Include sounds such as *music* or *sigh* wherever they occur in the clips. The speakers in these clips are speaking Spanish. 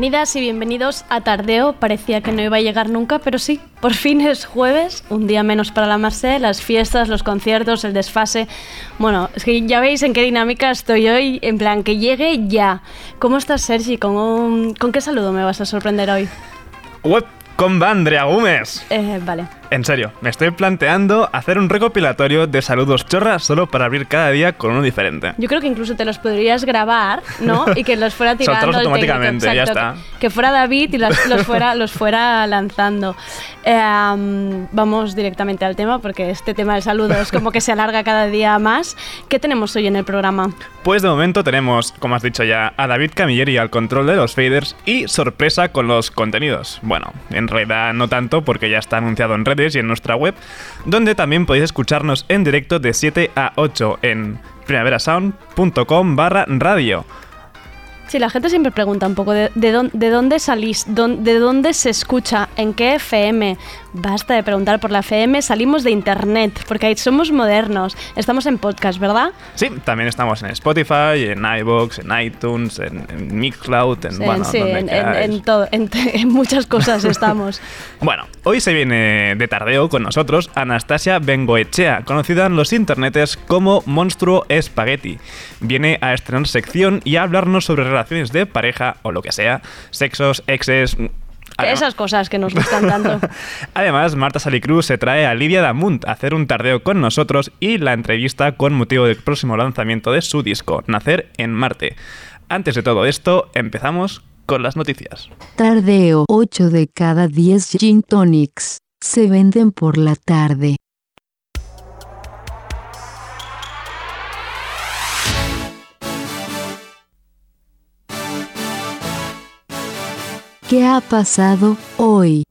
Bienvenidas y bienvenidos a Tardeo. Parecía que no iba a llegar nunca, pero sí, por fin es jueves, un día menos para la Marse, las fiestas, los conciertos, el desfase. Bueno, es que ya veis en qué dinámica estoy hoy, en plan, que llegue ya. ¿Cómo estás, Sergi? ¿Con, ¿con qué saludo me vas a sorprender hoy? Web con Andrea Gómez. Eh, vale. En serio, me estoy planteando hacer un recopilatorio de saludos chorras solo para abrir cada día con uno diferente. Yo creo que incluso te los podrías grabar, ¿no? *laughs* Y que los fuera tirando Soltarlos técnico, automáticamente, ya está. Que fuera David y los, los fuera, *laughs* los fuera lanzando. Eh, um, vamos directamente al tema porque este tema del saludo es como que se alarga cada día más. ¿Qué tenemos hoy en el programa? Pues de momento tenemos, como has dicho ya, a David Camilleri al control de los faders y sorpresa con los contenidos. Bueno, en realidad no tanto porque ya está anunciado en redes y en nuestra web, donde también podéis escucharnos en directo de 7 a 8 en primaverasound.com barra radio. Sí, la gente siempre pregunta un poco de, de dónde, de dónde salís, de dónde se escucha, en qué FM. Basta de preguntar por la FM, salimos de internet, porque ahí somos modernos. Estamos en podcast, ¿verdad? Sí, también estamos en Spotify, en iVoox, en iTunes, en, en Mixcloud, en, Sí, bueno, sí, donde en, todo, en, *laughs* en muchas cosas estamos. *laughs* Bueno, hoy se viene de tardeo con nosotros Anastasia Bengoechea, conocida en los internetes como Monstruo Spaghetti. Viene a estrenar sección y a hablarnos sobre relaciones de pareja o lo que sea, sexos, exes... adem- Esas cosas que nos gustan tanto. *laughs* Además, Marta Salicruz se trae a Lidia Damunt a hacer un tardeo con nosotros y la entrevista con motivo del próximo lanzamiento de su disco, Nacer en Marte. Antes de todo esto, empezamos con las noticias. Tardeo. 8 de cada 10 gin tonics se venden por la tarde. ¿Qué ha pasado hoy?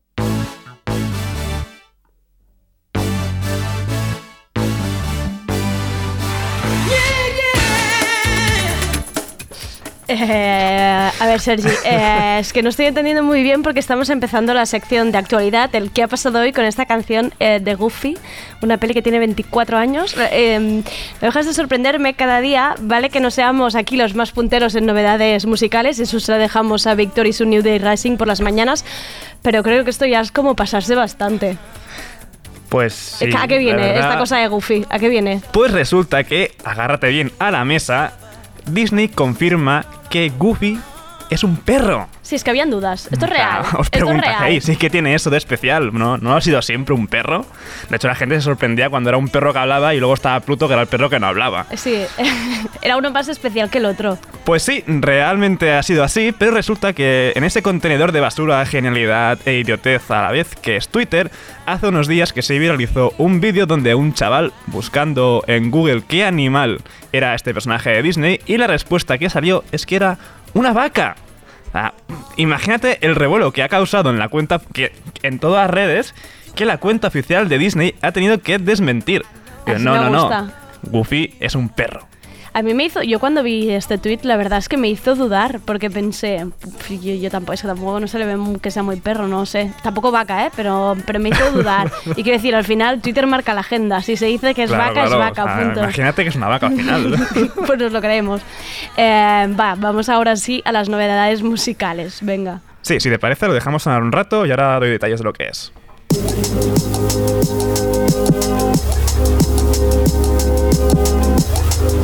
Eh, a ver, Sergi, eh, es que no estoy entendiendo muy bien porque estamos empezando la sección de actualidad, el que ha pasado hoy con esta canción eh, de Goofy, una peli que tiene 24 años. Eh, me dejas de sorprenderme cada día, vale que no seamos aquí los más punteros en novedades musicales, eso se lo dejamos a Victor y su New Day Rising por las mañanas, pero creo que esto ya es como pasarse bastante. Pues sí, ¿A qué la viene verdad- esta cosa de Goofy? ¿A qué viene? Pues resulta que, agárrate bien a la mesa, Disney confirma que Goofy es un perro. Si es que habían dudas, esto es real. Os preguntaréis. ¿sí que tiene eso de especial? ¿No, ¿No ha sido siempre un perro? De hecho, la gente se sorprendía cuando era un perro que hablaba y luego estaba Pluto, que era el perro que no hablaba. Sí, *laughs* era uno más especial que el otro. Pues sí, realmente ha sido así, pero resulta que en ese contenedor de basura, genialidad e idiotez a la vez que es Twitter, hace unos días que se viralizó un vídeo donde un chaval buscando en Google qué animal era este personaje de Disney y la respuesta que salió es que era una vaca. Ah, imagínate el revuelo que ha causado en la cuenta, que en todas las redes, que la cuenta oficial de Disney ha tenido que desmentir. Pero Así no, me no, gusta. no. Goofy es un perro. A mí me hizo, yo cuando vi este tweet, la verdad es que me hizo dudar, porque pensé, yo, tampoco, es tampoco no se le ve que sea muy perro, no sé, tampoco vaca, ¿eh? Pero, pero me hizo dudar. *laughs* y quiero decir, al final Twitter marca la agenda, si se dice que es vaca, es vaca, punto. Imagínate que es una vaca al final. *laughs* pues nos lo creemos. Eh, va, vamos ahora sí a las novedades musicales, venga. Sí, si te parece, lo dejamos sonar un rato y ahora doy detalles de lo que es.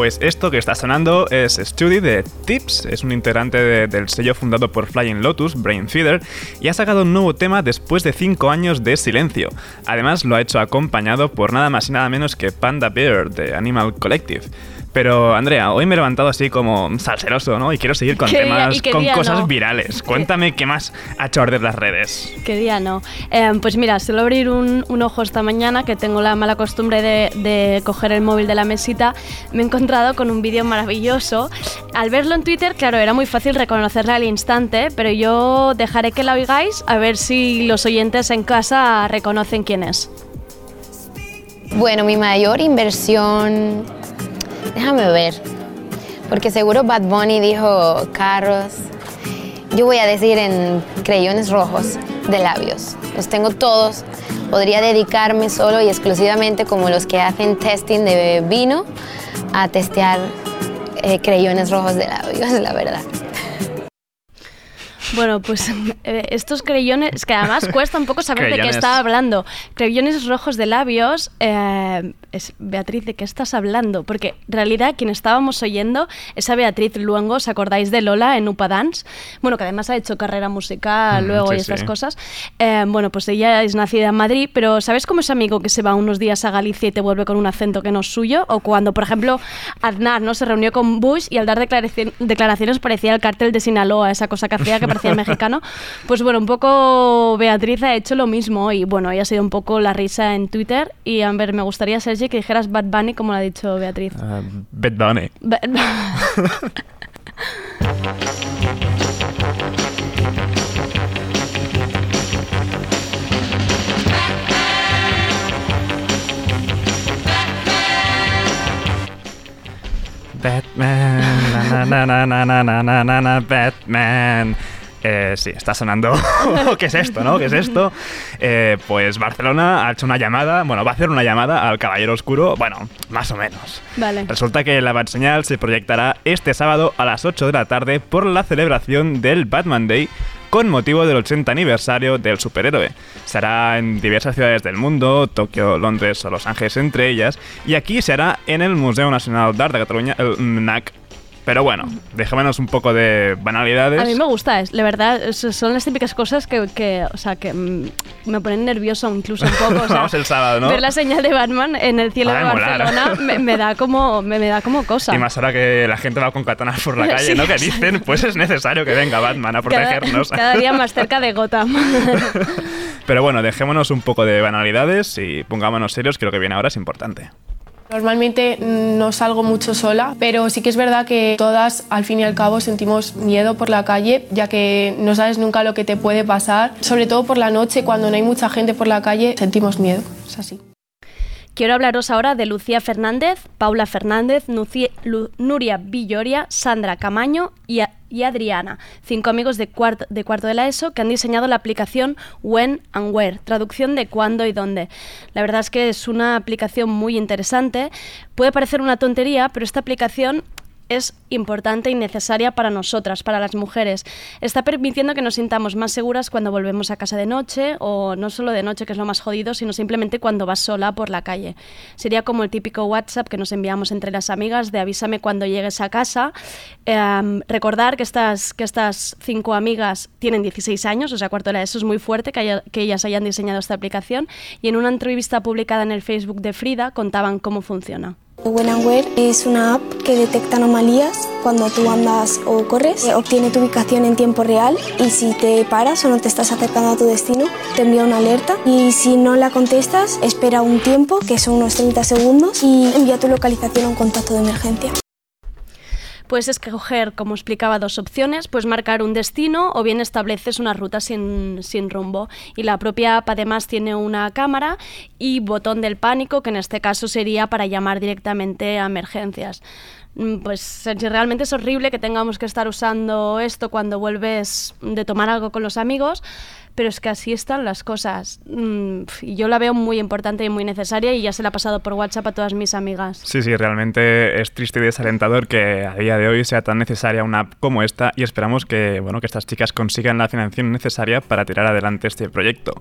Pues esto que está sonando es Study de Tips, es un integrante de- del sello fundado por Flying Lotus, Brain Feeder, y ha sacado un nuevo tema después de 5 años de silencio. Además lo ha hecho acompañado por nada más y nada menos que Panda Bear de Animal Collective. Pero Andrea, hoy me he levantado así como salseroso, ¿no? Y quiero seguir con ¿Qué día- temas, con día cosas no? virales. Cuéntame qué más ha hecho arder las redes. ¿Qué día no? Eh, pues mira, suelo abrir un, un ojo esta mañana, que tengo la mala costumbre de, de coger el móvil de la mesita. Me he encontrado con un vídeo maravilloso. Al verlo en Twitter, claro, era muy fácil reconocerla al instante, pero yo dejaré que la oigáis a ver si los oyentes en casa reconocen quién es. Bueno, mi mayor inversión, déjame ver, porque seguro Bad Bunny dijo carros. Yo voy a decir en creyones rojos de labios. Los tengo todos. Podría dedicarme solo y exclusivamente como los que hacen testing de vino a testear eh, creyones rojos de labios, la verdad. Bueno, pues eh, estos creyones, que además cuesta un poco saber de qué estaba hablando. Creyones rojos de labios. eh, es, Beatriz, ¿de qué estás hablando? Porque en realidad quien estábamos oyendo es a Beatriz Luengo, ¿os acordáis de Lola en Upa Dance? Bueno, que además ha hecho carrera musical Mm, luego sí, y estas sí. cosas. Eh, bueno, pues ella es nacida en Madrid, pero ¿sabes cómo ese amigo que se va unos días a Galicia y te vuelve con un acento que no es suyo? O cuando, por ejemplo, Aznar ¿no? se reunió con Bush y al dar declaraci- declaraciones parecía el cártel de Sinaloa, esa cosa que hacía que parecía *laughs* mexicano. Pues bueno, un poco Beatriz ha hecho lo mismo y bueno, ella ha sido un poco la risa en Twitter. Y a ver, me gustaría, Sergi, que dijeras Bad Bunny como lo ha dicho Beatriz. Uh, Bad Bunny. Ba- Batman, na na na na na na na na na Batman. Eh, sí, está sonando. *laughs* ¿Qué es esto, no? ¿Qué es esto? Eh, pues Barcelona ha hecho una llamada, bueno, va a hacer una llamada al Caballero Oscuro, bueno, más o menos. Vale. Resulta que la Batseñal se proyectará este sábado a las 8 de la tarde por la celebración del Batman Day con motivo del 80 aniversario del superhéroe. Se hará en diversas ciudades del mundo, Tokio, Londres o Los Ángeles entre ellas, y aquí se hará en el Museo Nacional d'Art de Cataluña, el MNAC. Pero bueno, dejémonos un poco de banalidades. A mí me gusta, es, la verdad, son las típicas cosas que, que, o sea, que mm, me ponen nervioso incluso un poco. o *laughs* sea, Vamos el sábado, ¿no? Ver la señal de Batman en el cielo de. Barcelona *laughs* me, me da como, me, me da como cosa. Y más ahora que la gente va con katanas por la *laughs* calle, Sí, ¿no? Que dicen, pues es necesario que venga Batman a cada, protegernos. cada día más cerca de Gotham. Pero bueno, dejémonos un poco de banalidades y pongámonos serios, que lo que viene ahora es importante. Normalmente mm, no salgo mucho sola, pero sí que es verdad que todas al fin y al cabo sentimos miedo por la calle, ya que no sabes nunca lo que te puede pasar. Sobre todo por la noche, cuando no hay mucha gente por la calle, sentimos miedo. Es así. Quiero hablaros ahora de Lucía Fernández, Paula Fernández, Nuria Villoria, Sandra Camaño y, y Adriana, cinco amigos de cuarto, de cuarto de la ESO que han diseñado la aplicación When and Where, traducción de cuándo y dónde. La verdad es que es una aplicación muy interesante. Puede parecer una tontería, pero esta aplicación es importante y necesaria para nosotras, para las mujeres. Está permitiendo que nos sintamos más seguras cuando volvemos a casa de noche o no solo de noche, que es lo más jodido, sino simplemente cuando vas sola por la calle. Sería como el típico WhatsApp que nos enviamos entre las amigas de avísame cuando llegues a casa. Em, recordar que estas, que estas cinco amigas tienen 16 años, o sea, cuarto de la ESO es muy fuerte que ellas hayan diseñado esta aplicación y en una entrevista publicada en el Facebook de Frida contaban cómo funciona. When and es una app que detecta anomalías cuando tú andas o corres, eh, obtiene tu ubicación en tiempo real y si te paras o no te estás acercando a tu destino, te envía una alerta y si no la contestas, espera un tiempo, que son unos 30 segundos, y envía tu localización a un contacto de emergencia. Puedes escoger, como explicaba, dos opciones, pues marcar un destino o bien estableces una ruta sin, sin rumbo. Y la propia app además tiene una cámara y botón del pánico, que en este caso sería para llamar directamente a emergencias. Mm, Pues Sergi, realmente es horrible que tengamos que estar usando esto cuando vuelves de tomar algo con los amigos, pero es que así están las cosas. Mm, yo la veo muy importante y muy necesaria y ya se la he pasado por WhatsApp a todas mis amigas. Sí, sí, realmente es triste y desalentador que a día de hoy sea tan necesaria una app como esta y esperamos que, bueno, que estas chicas consigan la financiación necesaria para tirar adelante este proyecto.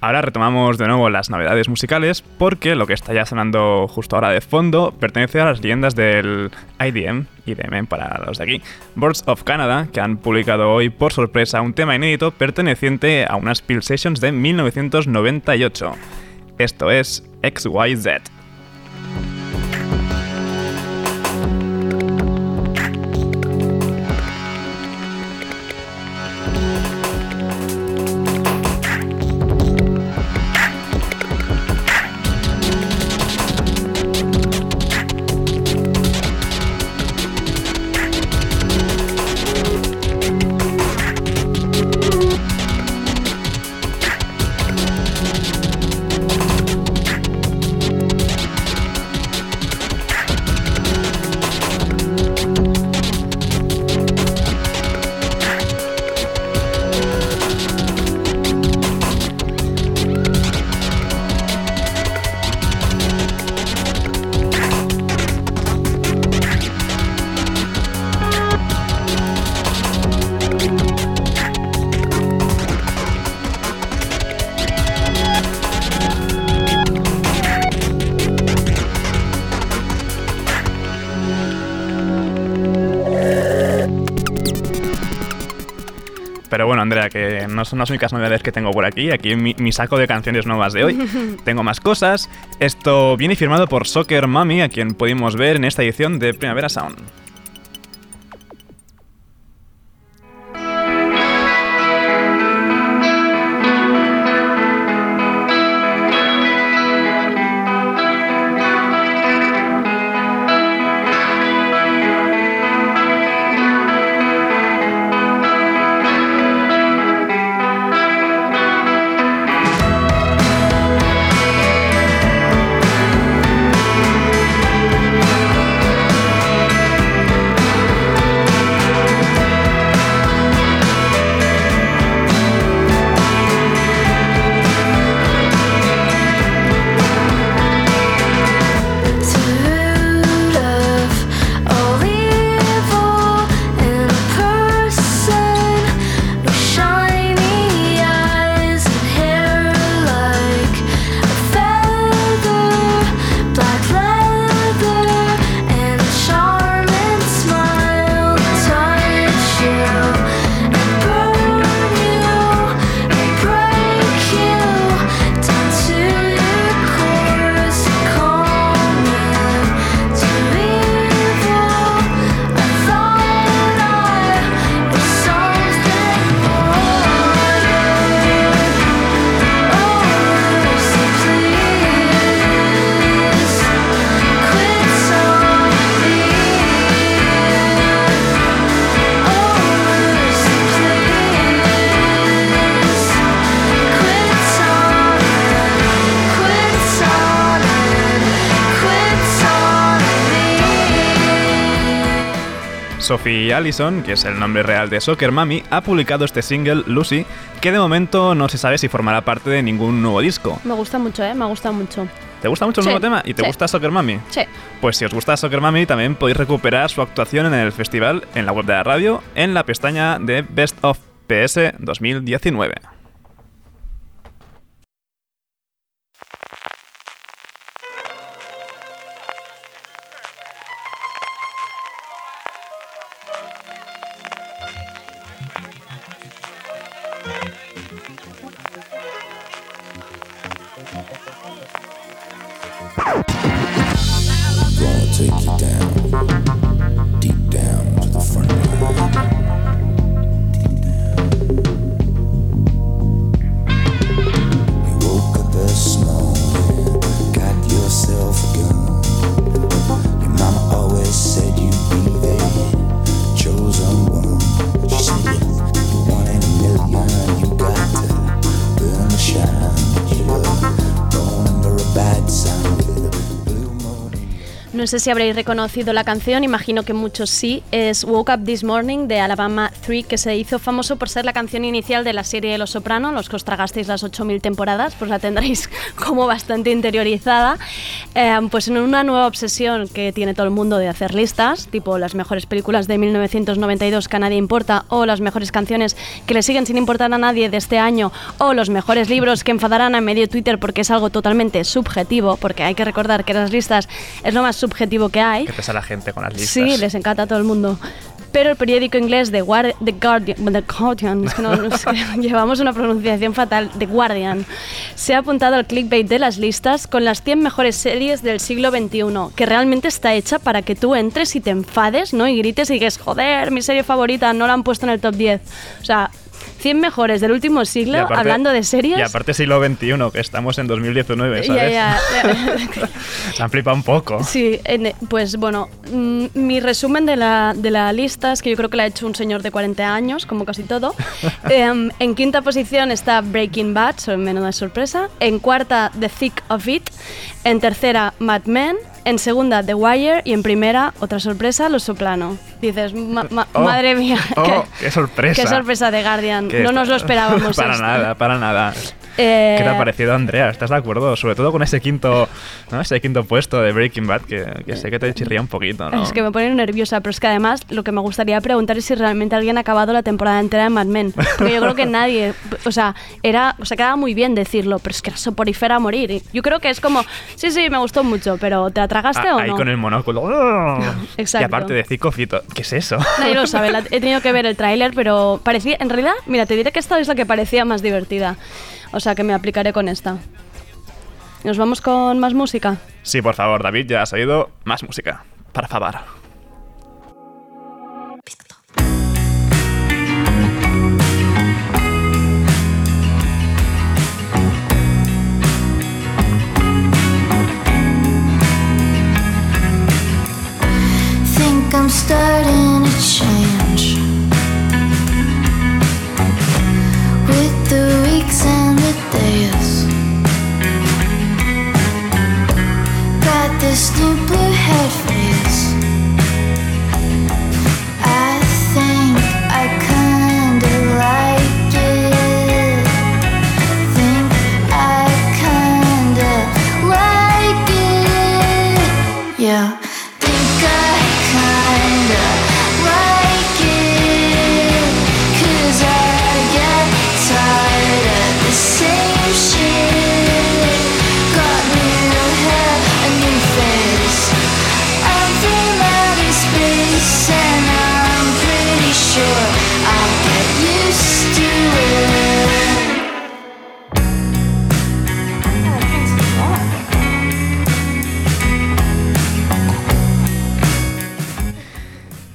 Ahora retomamos de nuevo las novedades musicales porque lo que está ya sonando justo ahora de fondo pertenece a las leyendas del IDM, IDM para los de aquí, Birds of Canada, que han publicado hoy por sorpresa un tema inédito perteneciente a unas Peel Sessions de 1998. Esto es XYZ. Que no son las únicas novedades que tengo por aquí. Aquí mi, mi saco de canciones nuevas de hoy. *laughs* tengo más cosas. Esto viene firmado por Soccer Mami, a quien pudimos ver en esta edición de Primavera Sound. Sophie Allison, que es el nombre real de Soccer Mami, ha publicado este single, Lucy, que de momento no se sabe si formará parte de ningún nuevo disco. Me gusta mucho, ¿eh? Me gusta mucho. ¿Te gusta mucho el Sí, nuevo tema? ¿Y te sí. gusta Soccer Mami? Sí. Pues si os gusta Soccer Mami, también podéis recuperar su actuación en el festival en la web de la radio, en la pestaña de Best of PS 2019. Sé si habréis reconocido la canción, imagino que muchos sí. Es Woke Up This Morning de Alabama 3, que se hizo famoso por ser la canción inicial de la serie de Los Soprano. Los que os tragasteis las 8000 temporadas, pues la tendréis *laughs* como bastante interiorizada. Eh, pues en una nueva obsesión que tiene todo el mundo de hacer listas, tipo las mejores películas de 1992 que a nadie importa, o las mejores canciones que le siguen sin importar a nadie de este año, o los mejores libros que enfadarán a medio Twitter porque es algo totalmente subjetivo, porque hay que recordar que las listas es lo más subjetivo que hay. Que pesa la gente con las listas. Sí, les encanta a todo el mundo. Pero el periódico inglés The, Guar- The Guardian, The Guardian, es que no- *laughs* llevamos una pronunciación fatal, The Guardian, se ha apuntado al clickbait de las listas con las 100 mejores series del siglo XXI, que realmente está hecha para que tú entres y te enfades, ¿no? Y grites y digas, joder, mi serie favorita, no la han puesto en el top 10. O sea, 100 mejores del último siglo, aparte- hablando de series. Y aparte siglo XXI, que estamos en 2019, Ya, ¿sabes? ya. *laughs* Se han flipado un poco. Sí, pues bueno, mm, mi resumen de la, de la lista es que yo creo que la ha hecho un señor de 40 años, como casi todo. *laughs* Em, en quinta posición está Breaking Bad, menuda sorpresa. En cuarta, The Thick of It. En tercera, Mad Men. En segunda, The Wire. Y en primera, otra sorpresa, Los Soprano. Dices, "Ma- ma- Oh, madre mía, oh, qué, qué sorpresa. qué sorpresa de Guardian. No nos lo esperábamos. *laughs* para esto. nada, para nada. Eh, ¿Qué te ha parecido, Andrea? ¿Estás de acuerdo? Sobre todo con ese quinto, ¿no? ese quinto puesto de Breaking Bad, que, que sé que te chirría un poquito, ¿no? Es que me pone nerviosa, pero es que además lo que me gustaría preguntar es si realmente alguien ha acabado la temporada entera de Mad Men. Porque yo creo que *laughs* nadie, o sea, era, o sea, quedaba muy bien decirlo, pero es que era soporífera a morir. Yo creo que es como, sí, sí, me gustó mucho, pero ¿te la tragaste Ah, o ahí no? con el monóculo. *laughs* ¡Oh! Exacto. Y aparte de Cicofito, ¿qué es eso? Nadie lo sabe, *laughs* he tenido que ver el tráiler, pero parecía, en realidad, mira, te diré que esta es la que parecía más divertida. O sea, que me aplicaré con esta. ¿Nos vamos con más música? Sí, por favor, David, ya has oído más música. Para favor. think I'm starting to change Got this new blue head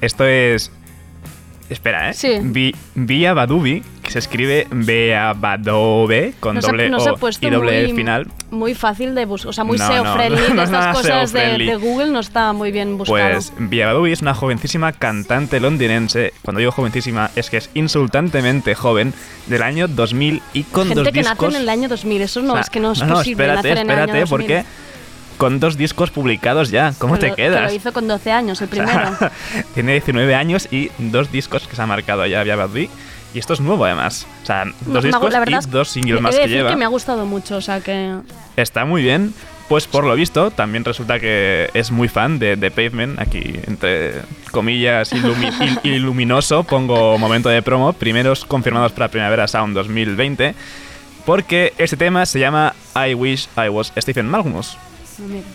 Esto es. Espera, ¿eh? Sí. Vi- Via Badubi, que se escribe Beabadobe con Nos ha- doble ha O puesto y doble muy, E final. Muy fácil de buscar, o sea, muy No, SEO no, friendly. no, estas cosas de, de Google no está muy bien buscado. Pues Via Badubi es una jovencísima cantante londinense. Cuando digo jovencísima, es que es insultantemente joven, del año 2000 y con Gente dos que discos. nace en el año 2000, eso no, O sea, es que no es posible espérate, nacer en el espérate, año 2000. porque con dos discos publicados ya, ¿cómo te lo- que quedas? lo hizo con 12 años, el *laughs* O sea, primero. *laughs* tiene 19 años y dos discos que se ha marcado ya Via Badubi. Y esto es nuevo además. O sea, dos discos y dos singles he más de que decir lleva. que me ha gustado mucho, o sea que... Está muy bien. Pues por lo visto, también resulta que es muy fan de, de Pavement. Aquí, entre comillas, ilumi- *laughs* il- iluminoso, pongo momento de promo. Primeros confirmados para Primavera Sound 2020. Porque este tema se llama I Wish I Was Stephen Magnus. Mira.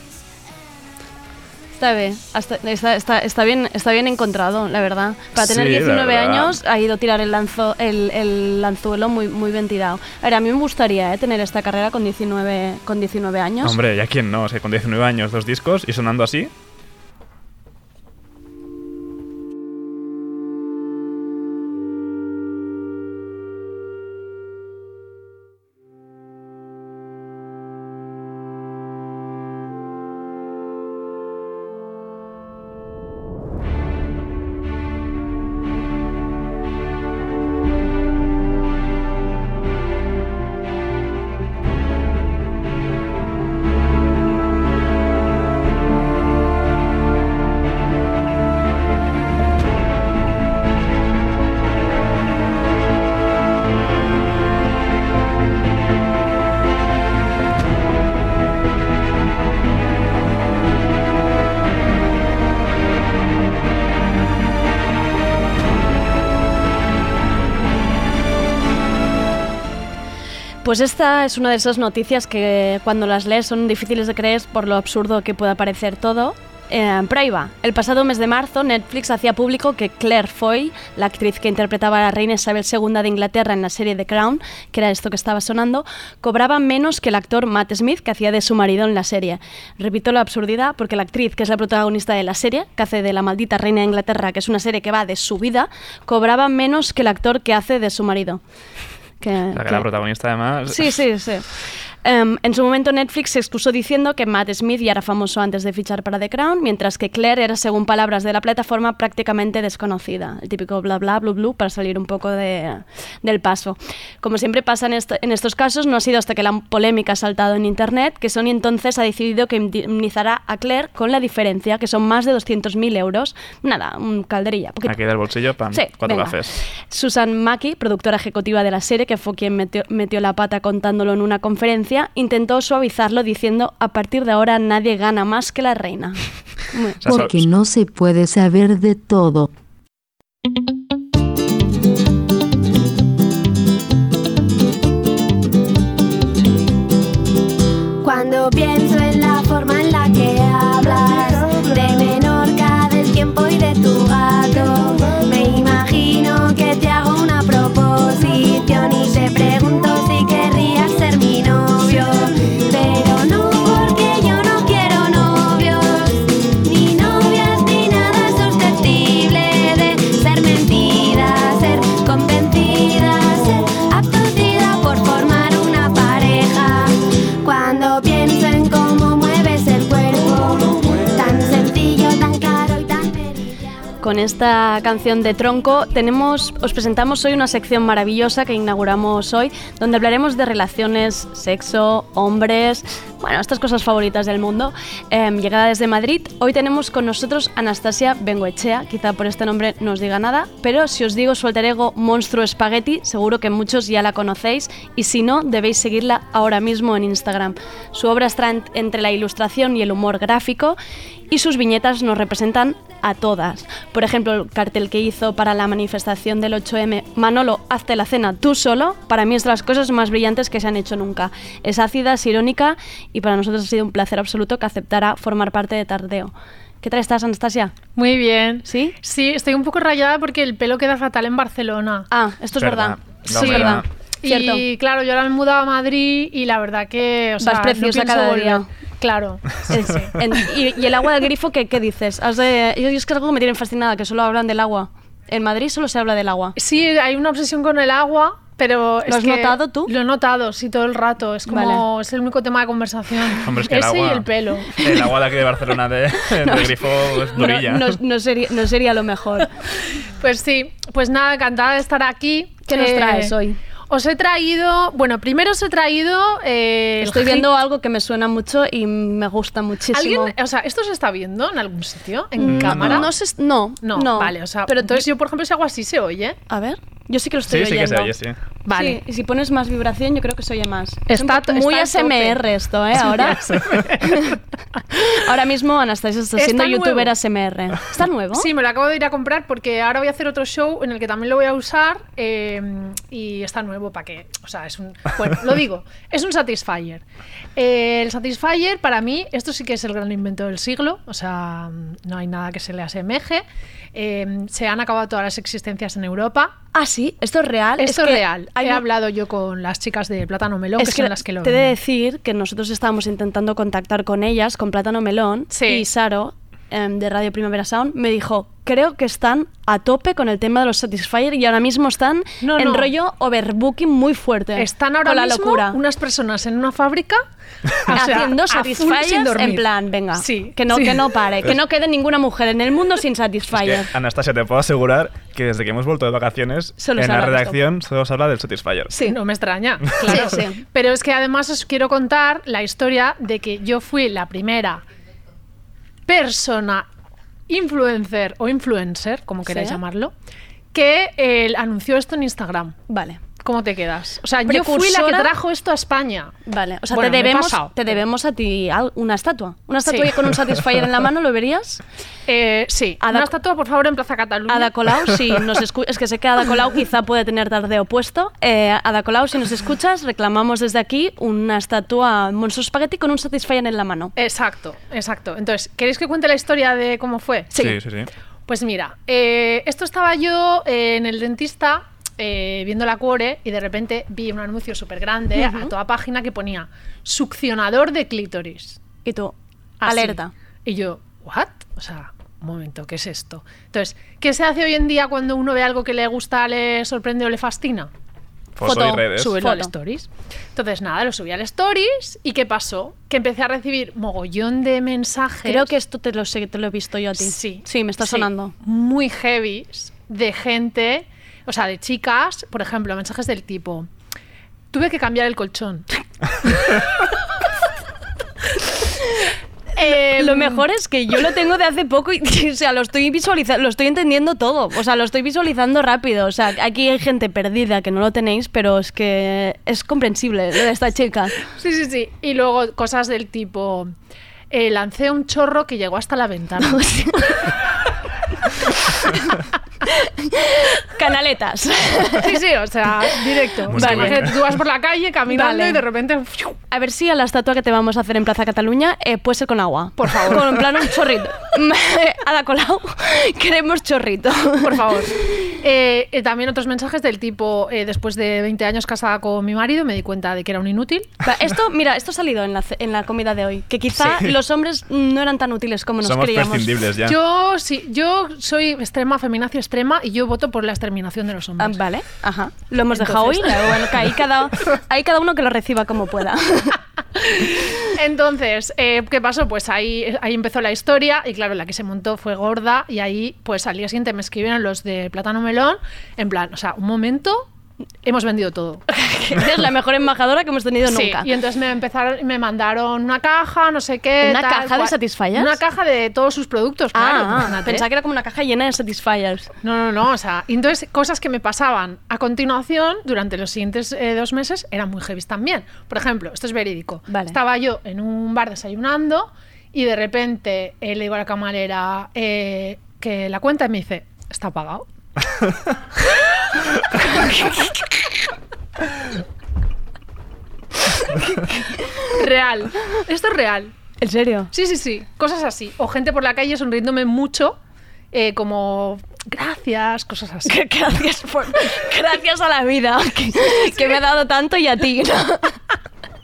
Está bien, hasta- está, está- está bien, está bien encontrado, la verdad. Para tener Sí, la 19 verdad. años ha ido a tirar el, lanzo, el, el lanzuelo muy, muy bien tirado. A ver, a mí me gustaría eh, tener esta carrera con 19, con 19 años. Hombre, ya quién no, o sea, con 19 años, dos discos y sonando así. Pues esta es una de esas noticias que cuando las lees son difíciles de creer por lo absurdo que pueda parecer todo. Eh, pero. El pasado mes de marzo, Netflix hacía público que Claire Foy, la actriz que interpretaba a la reina Isabel II de Inglaterra en la serie The Crown, que era esto que estaba sonando, cobraba menos que el actor Matt Smith, que hacía de su marido en la serie. Repito la absurdidad, porque la actriz, que es la protagonista de la serie, que hace de la maldita reina de Inglaterra, que es una serie que va de su vida, cobraba menos que el actor que hace de su marido. Que, O sea, que la protagonista además... Sí, sí, sí. Em, en su momento Netflix se excusó diciendo que Matt Smith ya era famoso antes de fichar para The Crown, mientras que Claire era, según palabras de la plataforma, prácticamente desconocida. El típico bla bla bla bla para salir un poco de- del paso. Como siempre pasa en, en estos casos, no ha sido hasta que la polémica ha saltado en Internet que Sony entonces ha decidido que indemnizará a Claire con la diferencia, que son más de 200.000 euros. Nada, un calderilla. poquito. Aquí del bolsillo, pam, Sí, cuatro. Susan Mackie, productora ejecutiva de la serie, que fue quien metió, metió la pata contándolo en una conferencia, intentó suavizarlo diciendo a partir de ahora nadie gana más que la reina. *laughs* Porque no se puede saber de todo. Cuando pienso en Con esta canción de Tronco tenemos, os presentamos hoy una sección maravillosa que inauguramos hoy, donde hablaremos de relaciones, sexo, hombres, bueno, estas cosas favoritas del mundo. Em, llegada desde Madrid, hoy tenemos con nosotros Anastasia Bengoechea, quizá por este nombre no os diga nada, pero si os digo su alter ego Monstruo Spaghetti, seguro que muchos ya la conocéis y si no, debéis seguirla ahora mismo en Instagram. Su obra está en- entre la ilustración y el humor gráfico y sus viñetas nos representan a todas. Por ejemplo, el cartel que hizo para la manifestación del 8M, Manolo, hazte la cena tú solo, para mí es de las cosas más brillantes que se han hecho nunca. Es ácida, es irónica y para nosotros ha sido un placer absoluto que aceptara formar parte de Tardeo. ¿Qué tal estás, Anastasia? Muy bien. ¿Sí? Sí, estoy un poco rayada porque el pelo queda fatal en Barcelona. Ah, esto es verdad. Verdad. No, sí, verdad. Cierto. Y claro, yo ahora me he mudado a Madrid y la verdad que. O sea, Vas preciosa no cada volver. día. Claro. Sí, sí. En- y, y el agua del grifo, ¿qué, qué dices? Has de- yo, es que es algo que me tiene fascinada, que solo hablan del agua. En Madrid solo se habla del agua. Sí, hay una obsesión con el agua, pero. ¿Lo has notado tú? Lo he notado, sí, todo el rato. Es como. Vale. Es el único tema de conversación. Hombre, es que el Ese agua... y el pelo. El agua de aquí de Barcelona de, de grifo es durilla. No, no- no sería, no sería lo mejor. Pues sí, pues nada, encantada de estar aquí. ¿Qué nos Eh, traes hoy? Os he traído, bueno, primero os he traído. eh, Estoy viendo algo que me suena mucho y me gusta muchísimo. ¿Alguien, o sea, esto se está viendo en algún sitio? ¿En Mm, cámara? No, no, no, no. vale, o sea, pero entonces yo, por ejemplo, si hago así se oye. A ver, yo sí que lo estoy Sí, sí que se oye, sí. Vale. Sí, y si pones más vibración, yo creo que se oye más. Está Es muy está. ASMR esto, ¿eh? Ahora. *laughs* Ahora mismo Anastasia está siendo Está youtuber nuevo. ASMR. ¿Está nuevo? Sí, me lo acabo de ir a comprar porque ahora voy a hacer otro show en el que también lo voy a usar eh, y está nuevo para que, o sea, es un, bueno, lo digo, es un Satisfyer. Eh, el Satisfyer para mí, esto sí que es el gran invento del siglo, o sea, no hay nada que se le asemeje. Eh, se han acabado todas las existencias en Europa. Ah, sí, esto es real. Esto es, que real. He hablado yo con las chicas de Plátano Melón, Es que, son las que lo te he de decir que nosotros estábamos intentando contactar con ellas, con Plátano Melón, Sí. y Saro, em, de Radio Primavera Sound, me dijo, creo que están a tope con el tema de los Satisfyer y ahora mismo están No, en no. rollo overbooking muy fuerte. Están ahora con la mismo locura. unas personas en una fábrica *laughs* haciendo Satisfyers en plan, venga, Sí, que no, sí. que no pare, que no quede ninguna mujer en el mundo sin Es que, Satisfyer. Anastasia, te puedo asegurar que desde que hemos vuelto de vacaciones, en la redacción solo se habla del Satisfyer. Sí. No me extraña, claro. Sí, sí. Pero es que además os quiero contar la historia de que yo fui la primera persona influencer o influencer, como queráis Sí. llamarlo, que eh, anunció esto en Instagram. Vale. ¿Cómo te quedas? O sea, yo fui la que trajo esto a España. Vale, o sea, Bueno, te, debemos, te debemos a ti una estatua. Una estatua Sí. con un Satisfyer en la mano, ¿lo verías? *laughs* Eh, sí, Ada- una estatua, por favor, en Plaza Cataluña. Ada Colau, si *laughs* nos escu- es que sé que Ada Colau quizá puede tener tardeo puesto. Eh, Ada Colau, si nos escuchas, reclamamos desde aquí una estatua Monstruo Spaghetti con un Satisfyer en la mano. Exacto, exacto. Entonces, ¿queréis que cuente la historia de cómo fue? Sí, sí, sí. Pues mira, eh, esto estaba yo eh, en el dentista eh, viendo la cuore y de repente vi un anuncio súper grande a toda página que ponía succionador de clítoris. Y tú, Así. alerta. Y yo, ¿what? O sea, un momento, ¿qué es esto? Entonces, ¿qué se hace hoy en día cuando uno ve algo que le gusta, le sorprende o le fascina? Foto, y redes. subirlo al Foto. stories. Entonces, nada, lo subí al stories y ¿qué pasó? Que empecé a recibir mogollón de mensajes. Creo que esto te lo sé, te lo he visto yo a ti. Sí. Sí, me está Sí, sonando. Muy heavy de gente, o sea, de chicas, por ejemplo, mensajes del tipo. Tuve que cambiar el colchón. *laughs* Em, Lo mejor es que yo lo tengo de hace poco y *laughs* o sea, lo estoy visualizando, lo estoy entendiendo todo, o sea, lo estoy visualizando rápido, o sea, aquí hay gente perdida que no lo tenéis, pero es que es comprensible lo de esta chica. Sí, sí, sí. Y luego cosas del tipo. eh, lancé un chorro que llegó hasta la ventana. *laughs* *laughs* Canaletas. Sí, sí, o sea, directo. Muy Vale, bien. tú vas por la calle caminando Vale. y de repente. ¡fiu! A ver si a la estatua que te vamos a hacer en Plaza Cataluña eh, puede ser con agua. Por favor. Con en plan un chorrito. *laughs* Ada Colau, *laughs* queremos chorrito. Por favor. Eh, eh, también otros mensajes del tipo, eh, después de 20 años casada con mi marido, me di cuenta de que era un inútil. Esto, mira, esto ha salido en la, en la comida de hoy, que quizá Sí. los hombres no eran tan útiles como nos Somos creíamos. prescindibles ya. Yo sí, yo soy extrema, feminacio extrema y yo voto por la exterminación de los Ah, hombres. vale, ajá. Lo hemos dejado Entonces- hoy. Bueno, que ahí cada, *laughs* ahí cada uno que lo reciba como pueda. *laughs* Entonces, eh, ¿qué pasó? Pues ahí, ahí empezó la historia y claro, la que se montó fue gorda y ahí pues al día siguiente me escribieron los de Plátano Melón en plan, o sea, un momento, hemos vendido todo. *laughs* Eres la mejor embajadora que hemos tenido Sí, nunca. y entonces me empezaron, me mandaron una caja, no sé qué. ¿Una tal, caja de cual. Satisfyers? Una caja de todos sus productos, claro. Ah, pensaba que era como una caja llena de Satisfyers. No, no, no, o sea, entonces cosas que me pasaban a continuación durante los siguientes eh, dos meses eran muy heavy también. Por ejemplo, esto es verídico. Vale. Estaba yo en un bar desayunando y de repente eh, le digo a la camarera eh, que la cuenta y me dice, ¿está pagado? *laughs* real. Esto es real. ¿En serio? Sí, sí, sí. Cosas así. O gente por la calle sonriéndome mucho, eh, como gracias, cosas así. *laughs* Gracias, por, gracias a la vida que, que me ha dado tanto y a ti. ¿no? *laughs*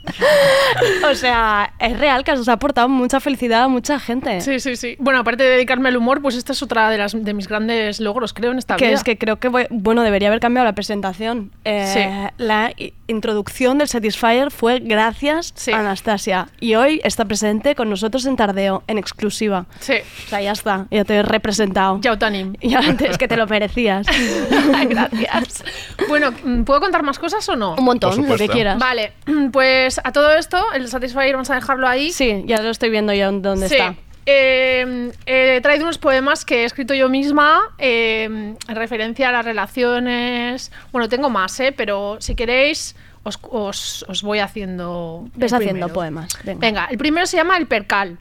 *laughs* O sea, es real que os ha aportado mucha felicidad a mucha gente. Sí, sí, sí. Bueno, aparte de dedicarme al humor, pues esta es otra de, las, de mis grandes logros, creo, en esta Que vida. es que creo que, voy- bueno, debería haber cambiado la presentación. Eh, Sí. La introducción del Satisfyer fue gracias Sí. a Anastasia. Y hoy está presente con nosotros en Tardeo, en exclusiva. Sí. O sea, ya está, ya te he representado. Ya Utanim. *laughs* Ya antes que te lo merecías. *laughs* Gracias. Bueno, ¿puedo contar más cosas o no? Un montón, lo que quieras. Vale, pues a todo esto, el Satisfyer vamos a dejarlo ahí. Sí, ya lo estoy viendo yo dónde Sí. está. Eh, he traído unos poemas que he escrito yo misma eh, en referencia a las relaciones. Bueno, tengo más, ¿eh? pero si queréis, os, os- os voy haciendo. Ves haciendo poemas. Venga. Venga, el primero se llama El Percal.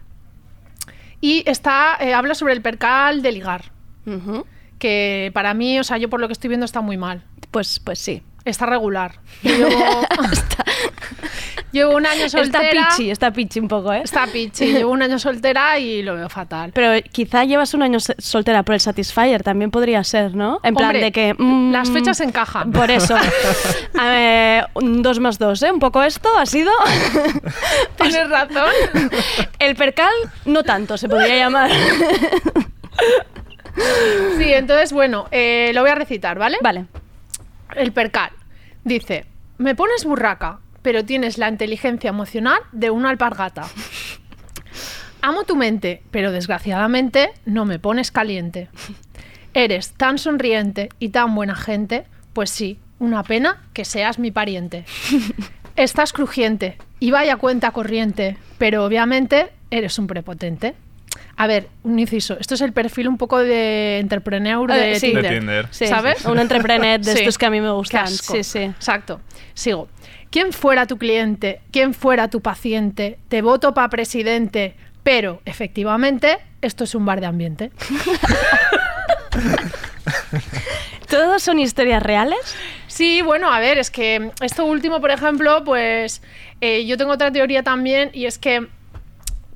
Y está, eh, habla sobre el percal de ligar. Que para mí, o sea, yo por lo que estoy viendo está muy mal. Pues, pues sí. Está regular. Yo *laughs* llevo, llevo un año soltera. Está pichi, está pichi un poco, ¿eh? Está pichi. Llevo un año soltera y lo veo fatal. Pero quizá llevas un año soltera por el Satisfyer, también podría ser, ¿no? En plan de que... mm, las fechas encajan. Por eso. *laughs* A ver, un dos más dos, ¿eh? Un poco esto ha sido... *laughs* Tienes razón. el percal, no tanto, se podría llamar. Sí, entonces, bueno, eh, lo voy a recitar, ¿vale? Vale. El percal. Dice, me pones burraca, pero tienes la inteligencia emocional de una alpargata. Amo tu mente, pero desgraciadamente no me pones caliente. Eres tan sonriente y tan buena gente, pues sí, una pena que seas mi pariente. Estás crujiente y vaya cuenta corriente, pero obviamente eres un prepotente. A ver, un inciso. Esto es el perfil un poco de entrepreneur de, Eh, sí. Tinder. De Tinder. Sí, ¿Sabes? *laughs* Un entrepreneur de Sí. estos que a mí me gustan. Sí, sí. Exacto. Sigo. ¿Quién fuera tu cliente? ¿Quién fuera tu paciente? Te voto para presidente. Pero, efectivamente, esto es un bar de ambiente. *laughs* ¿Todos son historias reales? Sí, bueno, a ver, es que esto último, por ejemplo, pues eh, yo tengo otra teoría también y es que,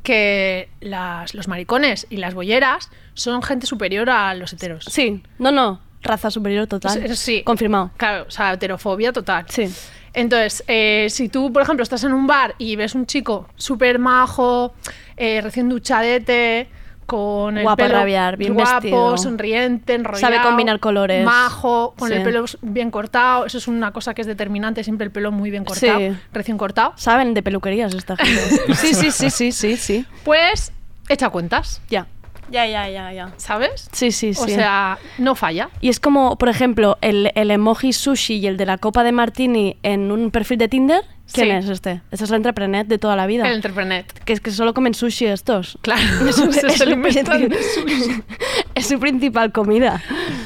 que las- los maricones y las bolleras son gente superior a los heteros. Sí. No, no. Raza superior total. Sí, sí. Confirmado. Claro, o sea, heterofobia total. Sí. Entonces, eh, si tú, por ejemplo, estás en un bar y ves un chico súper majo, eh, recién duchadete, con el Guapo a rabiar, bien guapo, vestido. sonriente, enrollado, Sabe combinar colores. majo, con Sí. el pelo bien cortado, eso es una cosa que es determinante, siempre el pelo muy bien cortado, Sí. recién cortado. Saben de peluquerías esta gente. *laughs* sí, sí, sí, sí, sí, sí. Pues echa cuentas, Ya. Ya, ya, ya, ya. ¿sabes? Sí, sí, sí. O sea, no falla. Y es como, por ejemplo, el, el emoji sushi y el de la copa de martini en un perfil de Tinder. ¿Quién Sí. es este? Este es el entrepreneur de toda la vida. El entrepreneur. Que es que solo comen sushi estos. Claro, *laughs* Eso *laughs* se, es se su alimentan de principal- sushi. *laughs* es su principal comida.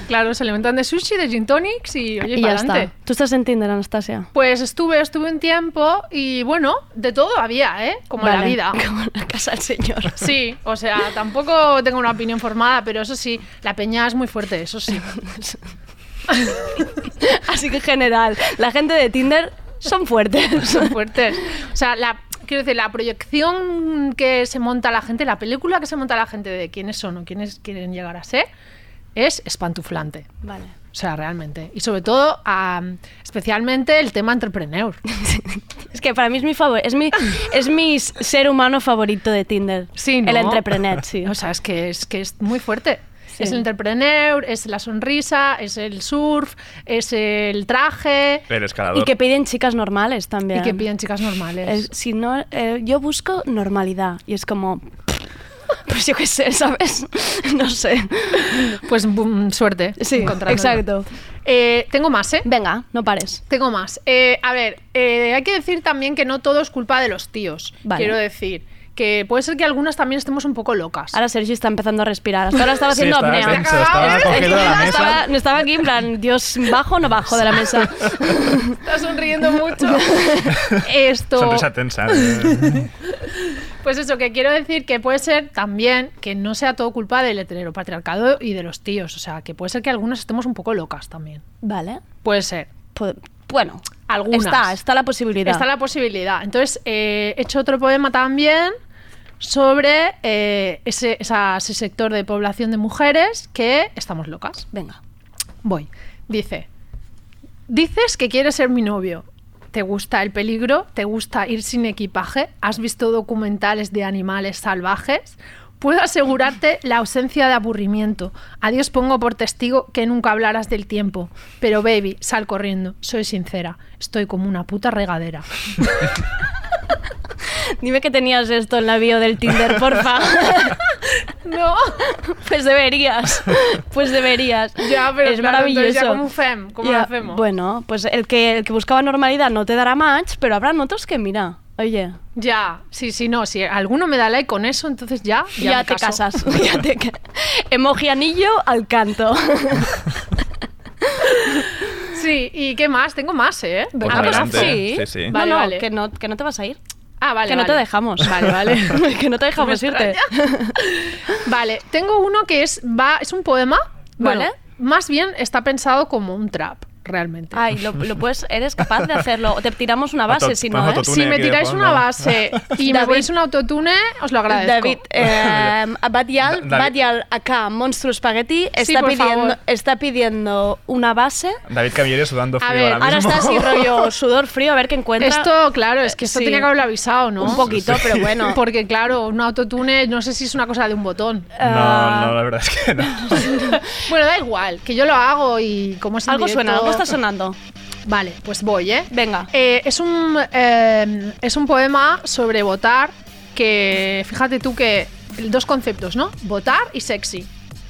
Claro, se alimentan de sushi, de gin tonics y oye, y ya está. Tú estás en Tinder, Anastasia. Pues estuve, estuve un tiempo y bueno, de todo había, ¿eh? Como la Vale. vida. Como la casa del señor. Sí, o sea, tampoco tengo una opinión formada, pero eso sí, la peña es muy fuerte, eso sí. Así que en general, la gente de Tinder son fuertes. *laughs* Son fuertes. O sea, la, quiero decir, la proyección que se monta la gente, la película que se monta la gente de quiénes son o quiénes quieren llegar a ser, es espantuflante. Vale. O sea, realmente. Y sobre todo, am, especialmente el tema entrepreneur. *laughs* Es que para mí es mi favor, es mi, es mi ser humano favorito de Tinder. Sí, ¿no? El entrepreneur, sí. O sea, es que es, que es muy fuerte. Sí. Es el entrepreneur, es la sonrisa, es el surf, es el traje El escalador. Y que piden chicas normales también. y que piden chicas normales. Si no, eh, yo busco normalidad y es como, *laughs* pues yo qué sé, ¿sabes? *laughs* no sé. Pues boom, suerte. Sí, exacto. Eh, tengo más, ¿eh? Venga, no pares. Tengo más. Eh, a ver, eh, hay que decir también que no todo es culpa de los tíos. Vale. Quiero decir que puede ser que algunas también estemos un poco locas. Ahora Sergio está empezando a respirar. Hasta ahora estaba Sí, haciendo estaba apnea. tenso, estaba *laughs* cogiendo de la mesa. Estaba, estaba aquí en plan, Dios, ¿bajo o no bajo de la mesa? *laughs* Está sonriendo mucho. *laughs* Esto. Sonrisa tensa. eh. Pues eso, que quiero decir que puede ser también que no sea todo culpa del heteropatriarcado y de los tíos. O sea, que puede ser que algunas estemos un poco locas también. Vale. Puede ser. Pu- bueno, Algunas. está, está la posibilidad. Está la posibilidad. Entonces, eh, he hecho otro poema también sobre eh, ese, esa- ese sector de población de mujeres que estamos locas. Venga. Voy. Dice, dices que quieres ser mi novio. ¿Te gusta el peligro? ¿Te gusta ir sin equipaje? ¿Has visto documentales de animales salvajes? Puedo asegurarte la ausencia de aburrimiento. A Dios pongo por testigo que nunca hablarás del tiempo. Pero baby, sal corriendo. Soy sincera. Estoy como una puta regadera. *laughs* Dime que tenías esto en la bio del Tinder, porfa. *laughs* No. pues deberías. Pues deberías. Ya, pero es claro, maravilloso. ya ¿cómo fem? ¿Cómo Ya, lo hacemos? Bueno, pues el que, el que buscaba normalidad no te dará match, pero habrán otros que, mira, oye, Ya, sí, sí, no. Si alguno me da like con eso, entonces ya, ya, ya, me te caso. casas. *laughs* Ya te ca- Emoji anillo al canto. *laughs* Sí, ¿y qué más? Tengo más, ¿eh? Pues Ah, pues sí. Sí, sí. Vale, no, vale. Que, no, que no te vas a ir. Ah, vale. que no vale. te dejamos. *laughs* Vale, vale. que no te dejamos irte. Vale, tengo uno que es, va, es un poema. Bueno, Vale. más bien está pensado como un trap, realmente. Ay, lo, lo puedes, eres capaz de hacerlo. O te tiramos una base, Auto- si no, ¿eh? si me tiráis una base *laughs* y me ponéis un autotune, os lo agradezco. David, *laughs* eh, Badial. Badial acá, Monstruo Spaghetti, está, pidiendo, está pidiendo una base. David Camilleri sudando A frío ver, ahora Ahora está así *laughs* rollo sudor frío, a ver qué encuentra. Esto, claro, es que esto Sí. tenía que haberlo avisado, ¿no? Un poquito, pero bueno. Porque, claro, un autotune no sé si es una cosa de un botón. No, no, la verdad es que no. Bueno, da igual, que yo lo hago y como es en Algo suena, directo- algo está sonando. Vale, pues voy, ¿eh? Venga. Eh, es, un, eh, es un poema sobre votar que, fíjate tú que dos conceptos, ¿no? Votar y sexy.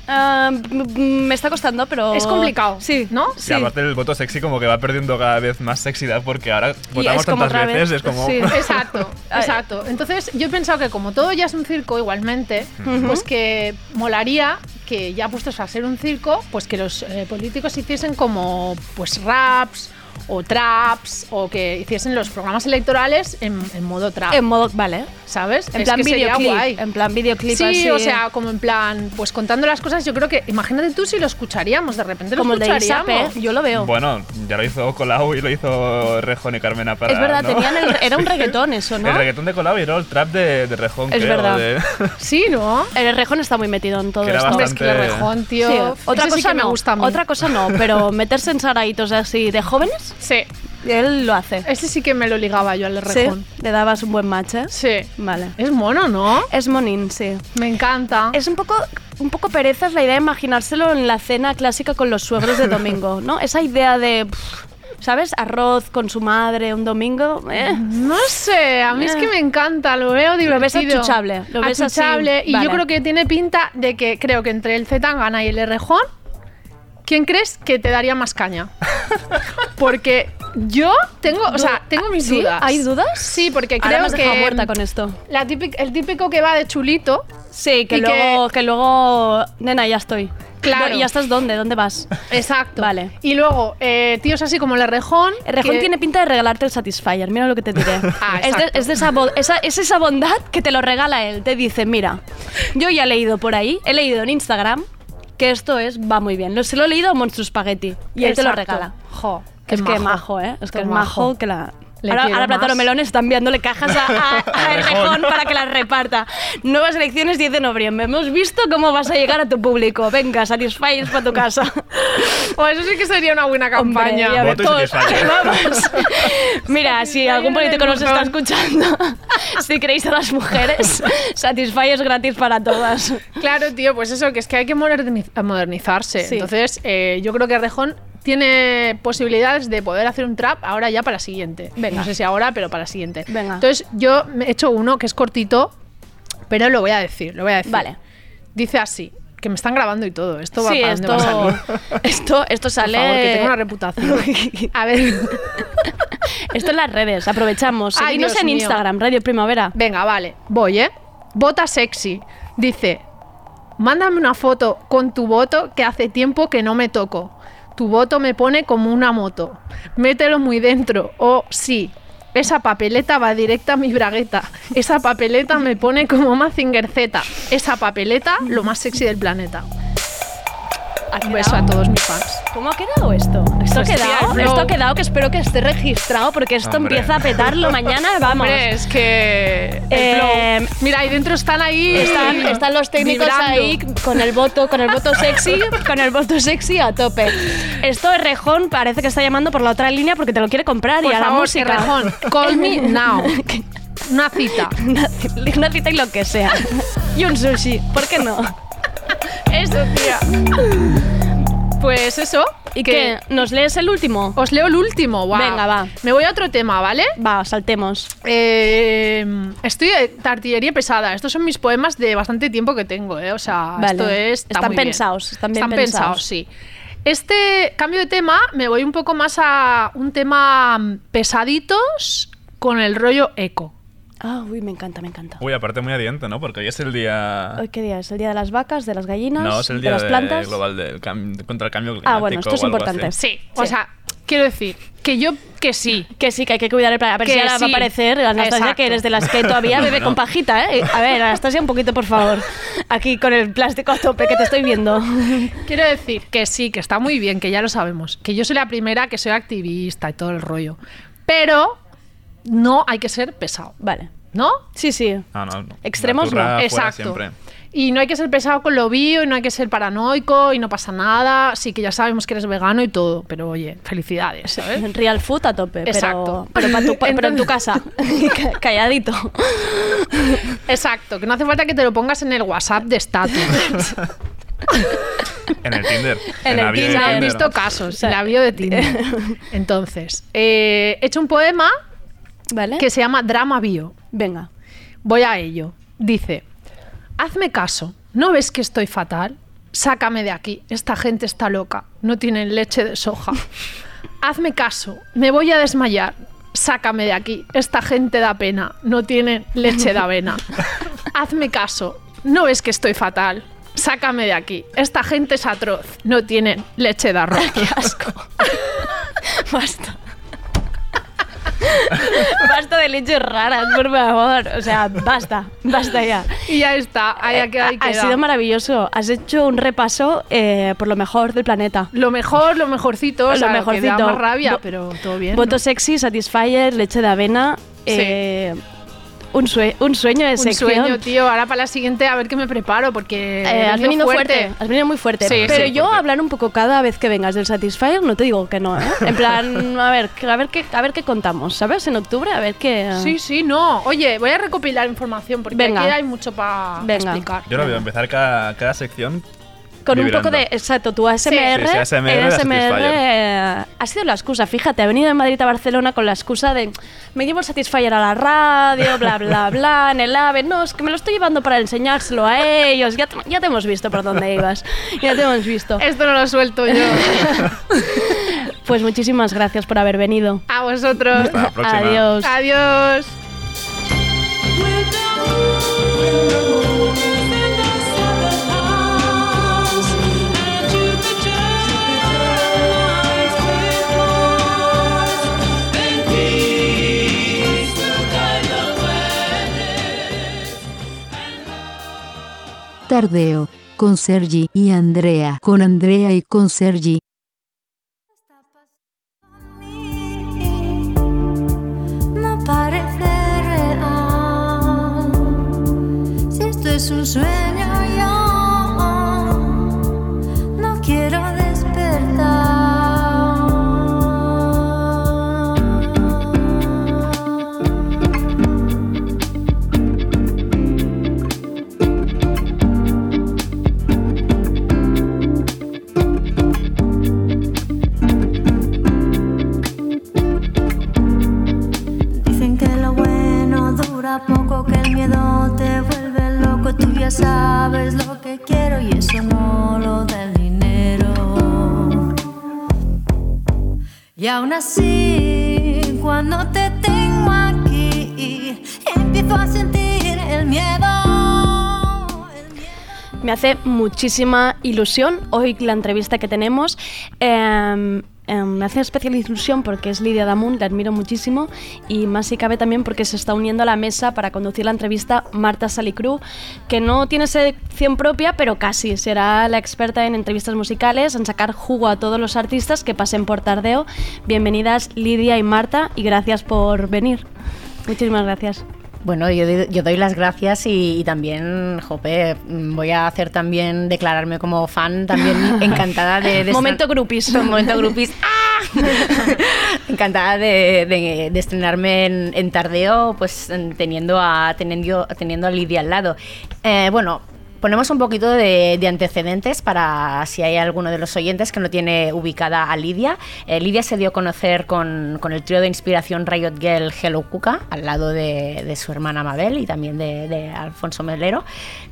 Ah, me está costando, pero... Es complicado, Sí. ¿no? Y Sí. aparte el voto sexy como que va perdiendo cada vez más sexidad porque ahora votamos tantas veces, vez, es como... sí. *laughs* Exacto, exacto. Entonces yo he pensado que como todo ya es un circo igualmente, pues que molaría que ya puestos a ser un circo, pues que los eh, políticos hiciesen como pues raps o traps o que hiciesen los programas electorales en, en modo trap, En modo... Vale. ¿sabes? En Es plan que videoclip. En plan videoclip Sí, así. o sea, como en plan, pues contando las cosas, yo creo que, imagínate tú si lo escucharíamos, de repente lo Como el de escucharíamos. Isape, yo lo veo. Bueno, ya lo hizo Colau y lo hizo Rejón y Carmena para es verdad, ¿no? tenían el- era un *laughs* reggaetón eso, ¿no? El reggaetón de Colau y era el trap de, de Rejón, Es creo, verdad. de- *laughs* Sí, ¿no? El rejón está muy metido en todo Que esto. Hombre, es que el Bastante- rejón, tío. Sí, ese otra sí cosa que me no, gusta a mí. otra cosa no, pero meterse en saraitos así de jóvenes, Sí, él lo hace. ese sí que me lo ligaba yo al de Sí, rejón. le dabas un buen match, ¿eh? Sí. Vale. Es mono, ¿no? Es monín, sí. Me encanta. Es un poco, un poco pereza la idea de imaginárselo en la cena clásica con los suegros de domingo, *laughs* ¿no? Esa idea de, pff, ¿sabes? Arroz con su madre un domingo. eh. No sé, a mí es que me encanta, lo veo divertido. Lo ves achuchable, lo ves así, Achuchable, y vale. yo creo que tiene pinta de que creo que entre el Zetangana y el Errejón, ¿quién crees que te daría más caña? *laughs* Porque yo tengo, o sea, tengo mis ¿Sí? dudas. ¿Hay dudas? Sí, porque Ahora me creo has dejado que muerta con esto. la el típico que va de chulito, Sí, que Y luego, que... luego, nena, ya estoy. Claro. ¿Ya estás dónde? ¿Dónde vas? exacto. Vale. Y luego eh, tíos así como el Errejón, El rejón que- tiene pinta de regalarte el Satisfyer, mira lo que te diré. *laughs* Ah, es, de, es de esa, esa- es esa bondad que te lo regala él. Te dice, mira, yo ya he leído por ahí, he leído en Instagram que esto es va muy bien. Lo, se lo he leído a Monstruo Spaghetti y él te lo regala. Jo, qué es que majo, ¿eh? Es que es Majo. majo que la... Ahora, ahora más. Melón está enviándole cajas a, a, *laughs* a El Rejón para que las reparta. Nuevas elecciones 10 de noviembre. Hemos visto cómo vas a llegar a tu público. Venga, Satisfyers para tu casa. *laughs* O eso sí que sería una buena campaña. Hombre, todos-. Vamos. *laughs* Mira, si algún político nos está escuchando, si queréis a las mujeres, Satisfyers gratis para todas. Claro, tío, pues eso, que es que hay que moderni- modernizarse. Sí. Entonces, eh, yo creo que Rejón tiene posibilidades de poder hacer un trap ahora ya para la siguiente. Venga. No sé si ahora, pero para la siguiente. Venga. Entonces, yo me he hecho uno que es cortito, pero lo voy a decir, lo voy a decir. Vale. Dice así, que me están grabando y todo. Esto va Sí, para esto, dónde va a salir. *laughs* esto, esto Por sale. favor, que tengo una reputación. *laughs* A ver, *laughs* Esto en las redes, aprovechamos. Ay, Dios en mío. Instagram, Radio Primavera. venga, vale, voy, ¿eh? Vota sexy. Dice, mándame una foto con tu voto que hace tiempo que no me toco. Tu voto me pone como una moto. Mételo muy dentro. O sí, esa papeleta va directa a mi bragueta. Esa papeleta me pone como Mazinger Z. Esa papeleta, lo más sexy del planeta. Un beso a todos mis fans. ¿Cómo ha quedado esto? Esto ha quedado, esto ha quedado que espero que esté registrado porque esto Hombre. empieza a petarlo mañana, vamos. Hombre, es que. el Eh, flow. Mira, ahí dentro están ahí. Están, *laughs* están los técnicos vibrando. ahí con el voto, con el voto *laughs* sexy, con el voto sexy a tope. Esto es Rejón, parece que está llamando por la otra línea porque te lo quiere comprar Por y a la favor, música. Errejón, call me *laughs* now. Una cita. Una, ci- una cita y lo que sea. Y un sushi, ¿por qué no? Eso, tía. Pues eso. ¿Y qué? ¿Nos lees el último? Os leo el último, guau. Venga, va. Me voy a otro tema, ¿vale? Va, saltemos. Eh, estoy de artillería pesada. Estos son mis poemas de bastante tiempo que tengo, ¿eh? O sea, Vale. esto es. está Están muy bien. pensados, están bien pensados. pensados. sí. Este cambio de tema me voy un poco más a un tema mm, pesaditos con el rollo eco. Ah, uy, me encanta, me encanta. Uy, aparte muy adiente, ¿no? Porque hoy es el día... Hoy, ¿Qué día es? ¿El día de las vacas, de las gallinas, No, es el de día las de- plantas? global del cam- contra el cambio climático. Ah, bueno, esto es importante. Sí, o Sí. sea, quiero decir que yo que sí. Que sí, que hay que cuidar el planeta. A ver Que si ahora va a sí. aparecer Anastasia, Exacto. que eres de las que todavía bebe Bueno. con pajita, ¿eh? A ver, Anastasia, un poquito, por favor. Aquí con el plástico a tope, que te estoy viendo. Quiero decir que sí, que está muy bien, que ya lo sabemos. Que yo soy la primera que soy activista y todo el rollo. Pero no hay que ser pesado, Vale. ¿no? Sí, sí. No, no, no. Extremos no. Exacto. siempre. Y no hay que ser pesado con lo bio, y no hay que ser paranoico, y no pasa nada. Sí, que ya sabemos que eres vegano y todo, pero oye, felicidades, ¿sabes? *laughs* Real food a tope, Exacto. pero, tu- pero en tu *laughs* casa, *laughs* Ca- calladito. Exacto, que no hace falta que te lo pongas en el WhatsApp de estatus. En el Tinder. En el Tinder. Se han Tinder. visto casos, sea, en la bio de Tinder. Entonces, eh, he hecho un poema ¿Vale? que se llama Drama Bio. Venga. Voy a ello. Dice, hazme caso, ¿no ves que estoy fatal? sácame de aquí, esta gente está loca, no tienen leche de soja. *laughs* Hazme caso, me voy a desmayar, sácame de aquí, esta gente da pena, no tienen leche de avena. *laughs* Hazme caso, no ves que estoy fatal, sácame de aquí, esta gente es atroz, no tienen leche de arroz. *laughs* Qué asco. Basta. *laughs* basta de leches raras, por favor. O sea, basta, basta ya. Y ya está, ahí ha quedado. ahí Ha queda. sido maravilloso. Has hecho un repaso eh, por lo mejor del planeta. Lo mejor, lo mejorcito, o Lo sea, que mejorcito. da más rabia, pero todo bien. Voto ¿no? sexy, Satisfyer, leche de avena. Sí. eh, un, sue- un sueño de Un sección. sueño, tío. Ahora para la siguiente a ver qué me preparo, porque Eh, he has venido fuerte. has venido muy fuerte. Sí, pero sí. yo hablar un poco cada vez que vengas del Satisfyer no te digo que no, ¿eh? *laughs* En plan, a ver, a ver qué, a ver qué contamos, ¿sabes? En octubre, a ver qué. Sí, sí, no. Oye, voy a recopilar información porque Venga. aquí hay mucho para Venga. explicar. Yo lo veo, empezar cada, cada sección Con un vibrando. poco de, exacto, tu ASMR, Sí, sí, ASMR el ASMR eh, ha sido la excusa, fíjate, he venido de Madrid a Barcelona con la excusa de me llevo el Satisfyer a la radio, bla, bla, bla, *laughs* en el AVE, no, es que me lo estoy llevando para enseñárselo a ellos, ya te, ya te hemos visto por dónde ibas, ya te hemos visto. Esto no lo suelto yo. *laughs* Pues muchísimas gracias por haber venido. a vosotros. Hasta la próxima. Adiós. Adiós. Tardeo, con Sergi y Andrea. Con Andrea y con Sergi. no parece real. Si esto es un sueño, así, cuando te tengo aquí, empiezo a sentir el miedo. Me hace muchísima ilusión hoy la entrevista que tenemos. Eh, eh, me hace especial ilusión porque es Lidia Damun, la admiro muchísimo y más si cabe también porque se está uniendo a la mesa para conducir la entrevista Marta Salicru, que no tiene sección propia, pero casi será la experta en entrevistas musicales, en sacar jugo a todos los artistas que pasen por Tardeo. Bienvenidas Lidia y Marta y gracias por venir. Muchísimas gracias. Bueno, yo, doy- yo doy las gracias y, y también, Jope, voy a hacer también, declararme como fan, también *laughs* encantada de... de Momento grupis. *laughs* Momento grupis. *laughs* ¡Ah! encantada de, de- de estrenarme en, en Tardeo, pues en- teniendo a, teniendo, teniendo a Lidia al lado. Eh, bueno, ponemos un poquito de, de antecedentes para si hay alguno de los oyentes que no tiene ubicada a Lidia. Eh, Lidia se dio a conocer con, con el trío de inspiración Riot Girl Hello Cuca, al lado de, de su hermana Mabel y también de, Alfonso Melero.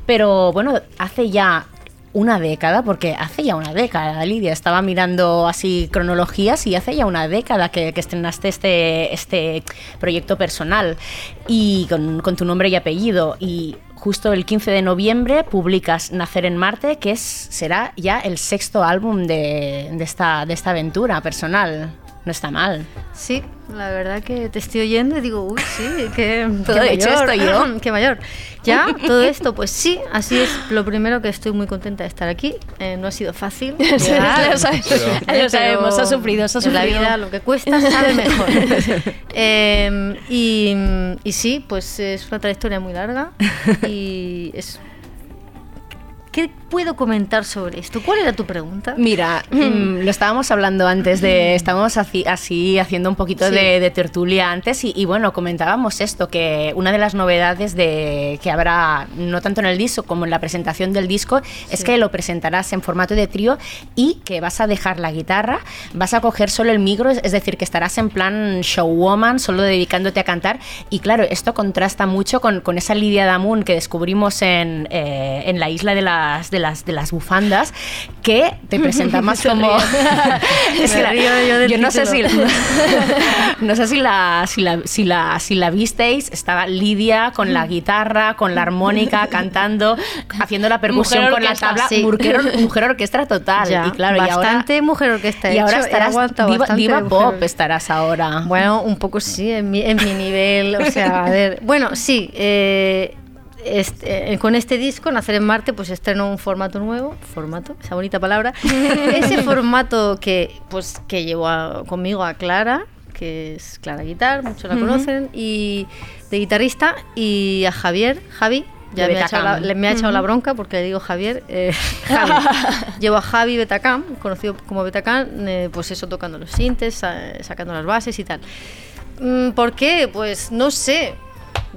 Pero bueno, hace ya una década, porque hace ya una década, Lidia, estaba mirando así cronologías y hace ya una década que, que estrenaste este, este proyecto personal y con, con tu nombre y apellido. Justo el 15 de noviembre publicas Nacer en Marte, que es, será ya el sexto álbum de, de esta, de esta aventura personal. No está mal. Sí, la verdad que te estoy oyendo y digo, uy, sí, que *laughs* Todo qué hecho mayor, estoy yo. *laughs* qué mayor. Ya, *laughs* todo esto, pues sí, así es. Lo primero que estoy muy contenta de estar aquí. Eh, no ha sido fácil. Lo sabes. Lo sabemos, ha sufrido, se ha en la sufrido. vida lo que cuesta sabe mejor. Eh, y, y sí, pues es una trayectoria muy larga y es... ¿Qué puedo comentar sobre esto? ¿Cuál era tu pregunta? Mira, mm, lo estábamos hablando antes de. Estábamos así, así haciendo un poquito Sí. de, de tertulia antes y, y bueno, comentábamos esto: que una de las novedades de que habrá, no tanto en el disco como en la presentación del disco, es Sí. que lo presentarás en formato de trío y que vas a dejar la guitarra, vas a coger solo el micro, es decir, que estarás en plan showwoman, solo dedicándote a cantar. Y claro, esto contrasta mucho con, con esa Lidia Damun que descubrimos en, eh, en la isla de, la- las, de las, de las bufandas que te presentamos *laughs* Se como... *laughs* es que la- yo yo no sé si, *laughs* no sé si la, si, la, si, la, si la visteis, estaba Lidia con la guitarra, con la armónica, cantando, haciendo la percusión Mujer con la orquesta, tabla, sí. mujer, mujer orquestra total. Ya, y claro, y ahora, bastante mujer orquesta. y ahora hecho, he estarás diva, bastante diva pop, orquesta. estarás ahora. Bueno, un poco sí, en mi, en mi nivel. O sea, a ver. Bueno, sí. eh, este, con este disco, Nacer en Marte, pues estreno un formato nuevo. Formato, esa bonita palabra. *laughs* Ese formato que, pues, que llevo a- conmigo a Clara, que es Clara Guitar, muchos la Ujú. conocen, y de guitarrista, y a Javier, Javi. Ya me ha, echado la, le- me ha echado la Ujú. bronca porque le digo Javier. eh, Javi. *laughs* Llevo a Javi Betacam, conocido como Betacam, eh, pues eso, tocando los sintes, sa- sacando las bases y tal. Mm, ¿Por qué? Pues no sé.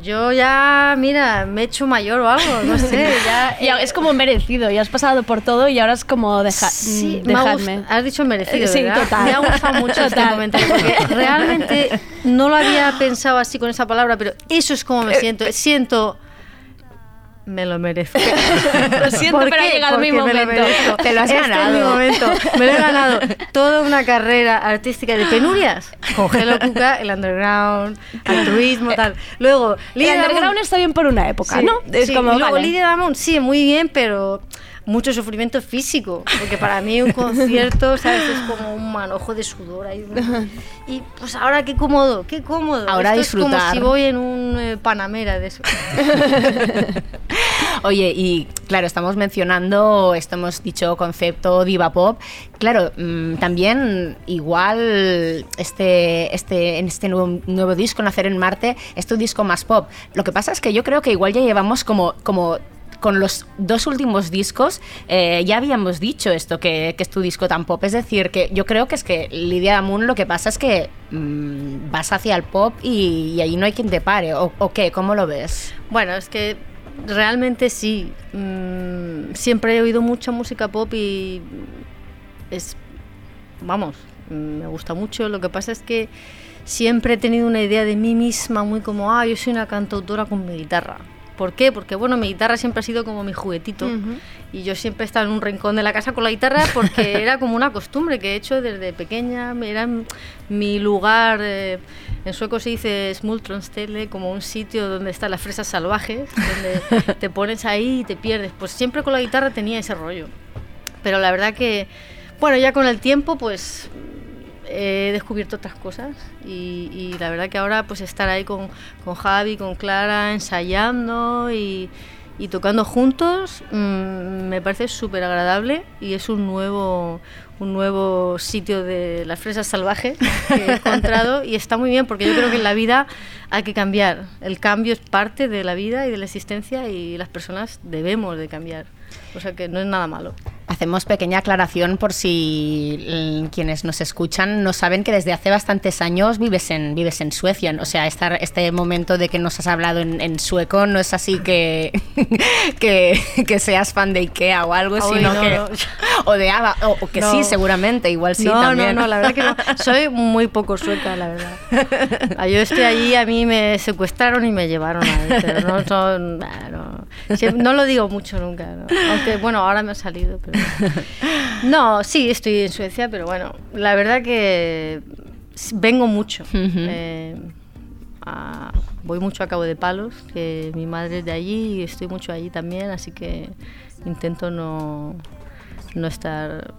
Yo ya, mira, me he hecho mayor o algo, no sé. *laughs* Ya, Ya, es como merecido, ya has pasado por todo y ahora es como deja, Sí, mm, has dicho merecido, Eh, sí, ¿verdad? total. Me ha gustado mucho este Total. comentario porque realmente no lo había pensado así con esa palabra, pero eso es como me siento. Siento me lo merezco. *laughs* Lo siento, ¿Por pero ha llegado mi Porque me lo momento. Te lo has Este es mi ganado. momento. Me lo he ganado. *laughs* Toda una carrera artística de penurias. Con Hello Cuca, el underground, *laughs* altruismo, tal. Luego, El Lidia underground Damon- está bien por una época, Sí, ¿no? Es sí, como, luego vale. Lidia Damon, sí, muy bien, pero mucho sufrimiento físico, porque para mí un concierto, ¿sabes? Es como un manojo de sudor ahí. *laughs* Y pues ahora qué cómodo, qué cómodo. Ahora Esto es como disfrutar. si voy en un eh, Panamera de eso. *laughs* Oye, y claro, estamos mencionando, esto hemos dicho concepto diva pop. Claro, mm, también igual este, este, en este nuevo, nuevo disco, Nacer en Marte, es tu disco más pop. Lo que pasa es que yo creo que igual ya llevamos como, como con los dos últimos discos eh, ya habíamos dicho esto, que, es tu disco tan pop. Es decir, que yo creo que es que Lidia Moon lo que pasa es que mm, vas hacia el pop y, y ahí no hay quien te pare. ¿O, qué? ¿Cómo lo ves? Bueno, es que realmente sí. mm, siempre he oído mucha música pop y es, vamos, me gusta mucho. Lo que pasa es que siempre he tenido una idea de mí misma muy como, ah, yo soy una cantautora con mi guitarra. ¿Por qué? Porque bueno, mi guitarra siempre ha sido como mi juguetito y yo siempre he estado en un rincón de la casa con la guitarra porque *laughs* era como una costumbre que he hecho desde pequeña, era mi lugar, eh, en sueco se dice Smultronstelle, como un sitio donde están las fresas salvajes, donde *laughs* te pones ahí y te pierdes. Pues siempre con la guitarra tenía ese rollo. Pero la verdad que, bueno, ya con el tiempo pues he descubierto otras cosas y, y la verdad que ahora pues estar ahí con, con Javi, con Clara, ensayando y, y tocando juntos mm, me parece súper agradable y es un nuevo, un nuevo sitio de las fresas salvajes que he encontrado y está muy bien porque yo creo que en la vida hay que cambiar. El cambio es parte de la vida y de la existencia y las personas debemos de cambiar. O sea que no es nada malo. Hacemos pequeña aclaración por si mm, quienes nos escuchan no saben que desde hace bastantes años vives en, vives en Suecia. O sea, estar, este momento de que nos has hablado en, en sueco no es así que, *laughs* que, que seas fan de Ikea o algo, Ay, sino no, que... no. *laughs* O de ABBA, o, o que No. sí, seguramente, igual sí también. No, no, la verdad que no. *laughs* Soy muy poco sueca, la verdad. Ah, Yo estoy allí, a mí me secuestraron y me llevaron ahí, pero no no lo digo mucho nunca, ¿no? aunque bueno, ahora me ha salido. Pero... *laughs* No, sí, estoy en Suecia, pero bueno, la verdad que vengo mucho. Eh, a- voy mucho a Cabo de Palos, que mi madre es de allí y estoy mucho allí también, así que intento no, no estar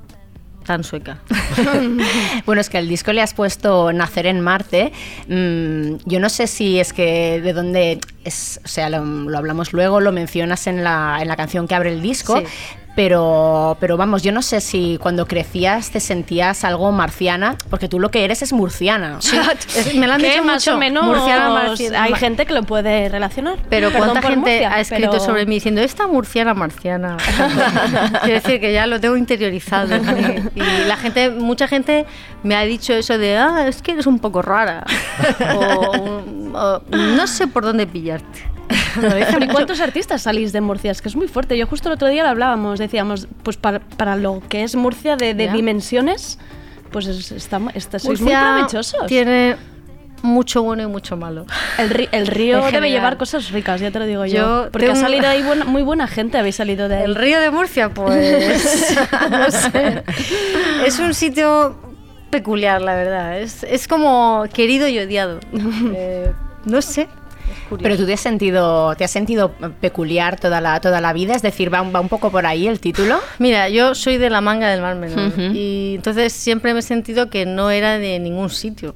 tan sueca. *laughs* *laughs* bueno, es que al disco le has puesto Nacer en Marte. Mm, yo no sé si es que de dónde es, o sea, lo, lo hablamos luego, lo mencionas en la, en la canción que abre el disco. Sí. Pero, pero vamos, yo no sé si cuando crecías te sentías algo marciana, porque tú lo que eres es murciana. *laughs* *laughs* Es- me lo han dicho más mucho. o menos Murciana, marciana. hay gente que lo puede relacionar. Pero Perdón cuánta gente Murcia, ha escrito pero- sobre mí diciendo esta murciana marciana. *laughs* Quiero decir que ya lo tengo interiorizado. Y, y la gente, mucha gente me ha dicho eso de ah, es que eres un poco rara. O, o, no sé por dónde pillarte. ¿Y cuántos artistas salís de Murcia? Es que es muy fuerte. Yo justo el otro día lo hablábamos, decíamos, pues para, para lo que es Murcia de, dimensiones, pues es- está, está- sois Murcia muy provechosos. Tiene mucho bueno y mucho malo. El, ri- el río *laughs* debe general. llevar cosas ricas, ya te lo digo yo. Yo porque ha tengo- salido ahí *laughs* buena- muy buena gente, habéis salido de ahí. El río de Murcia, pues. *laughs* no sé. Es un sitio peculiar, la verdad. Es, es como querido y odiado. Eh, no sé. Pero tú te has sentido, te has sentido peculiar toda la, toda la vida, es decir, va, un- va un poco por ahí el título. *laughs* Mira, yo soy de la manga del Mar Menor y entonces siempre me he sentido que no era de ningún sitio,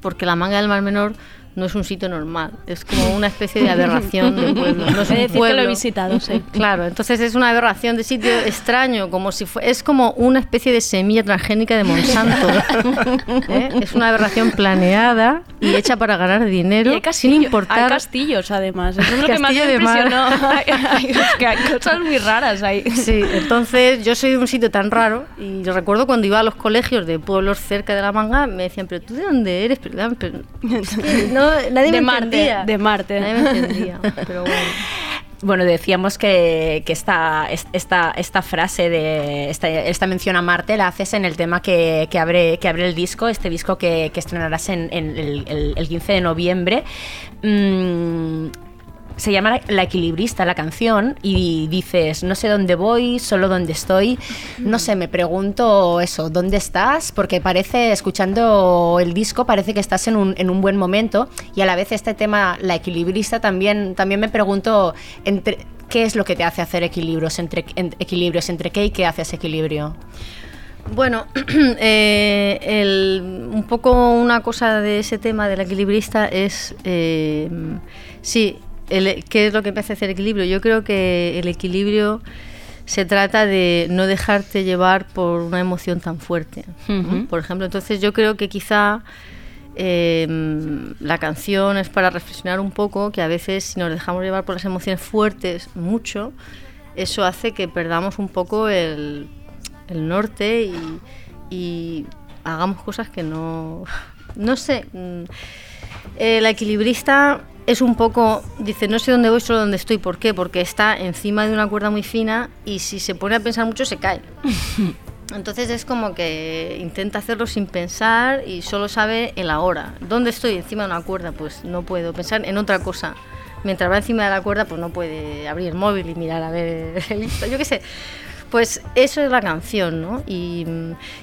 porque la manga del Mar Menor no es un sitio normal, es como una especie de aberración de pueblo. No es un decir que lo he pueblo. visitado, sí. Claro, entonces es una aberración de sitio extraño, como si es como una especie de semilla transgénica de Monsanto. *laughs* ¿eh? Es una aberración planeada y hecha para ganar dinero Y hay sin importar. Hay castillos, además. Eso es lo que más me impresionó. Hay- hay- es que hay cosas muy raras ahí. Sí, entonces yo soy de un sitio tan raro y yo recuerdo cuando iba a los colegios de pueblos cerca de la manga me decían, pero tú de dónde eres, pero, pero que no, nadie De me Marte, entendía. de Marte. Nadie me entendía, *laughs* pero bueno. Bueno, decíamos que, que esta, esta, esta frase de esta, esta mención a Marte la haces en el tema que, que abre, que abre el disco, este disco que, que estrenarás en, en el, el- el 15 de noviembre. Mm, se llama La- equilibrista la canción y dices, no sé dónde voy, solo dónde estoy. No sé, me pregunto eso, ¿dónde estás? Porque parece, escuchando el disco, parece que estás en un, en un buen momento y a la vez este tema, La equilibrista, también, también me pregunto entre, qué es lo que te hace hacer equilibrios, entre, en- equilibrios, entre qué y qué haces equilibrio. Bueno, *clears throat* eh, el- un poco una cosa de ese tema del equilibrista es, eh, sí, el- ¿qué es lo que me hace hacer equilibrio? Yo creo que el equilibrio se trata de no dejarte llevar por una emoción tan fuerte. Por ejemplo, entonces yo creo que quizá eh, la canción es para reflexionar un poco que a veces si nos dejamos llevar por las emociones fuertes mucho, eso hace que perdamos un poco el, el norte y, y hagamos cosas que no... *laughs* No sé. mm, eh, la equilibrista es un poco, dice, no sé dónde voy, solo dónde estoy. ¿Por qué? Porque está encima de una cuerda muy fina y si se pone a pensar mucho se cae. *laughs* Entonces es como que intenta hacerlo sin pensar y solo sabe el ahora. ¿Dónde estoy? Encima de una cuerda, pues no puedo pensar en otra cosa. Mientras va encima de la cuerda, pues no puede abrir el móvil y mirar a ver *laughs* el yo qué sé. Pues eso es la canción, ¿no? Y,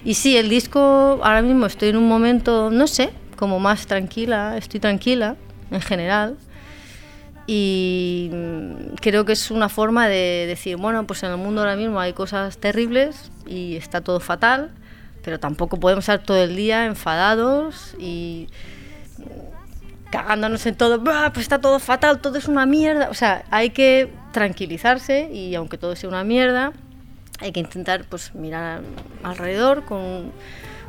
y sí, el disco, ahora mismo estoy en un momento, no sé, como más tranquila, estoy tranquila en general. Y creo que es una forma de decir, bueno, pues en el mundo ahora mismo hay cosas terribles y está todo fatal, pero tampoco podemos estar todo el día enfadados y cagándonos en todo, "Bah, pues está todo fatal, todo es una mierda. O sea, hay que tranquilizarse y aunque todo sea una mierda, hay que intentar pues mirar alrededor con,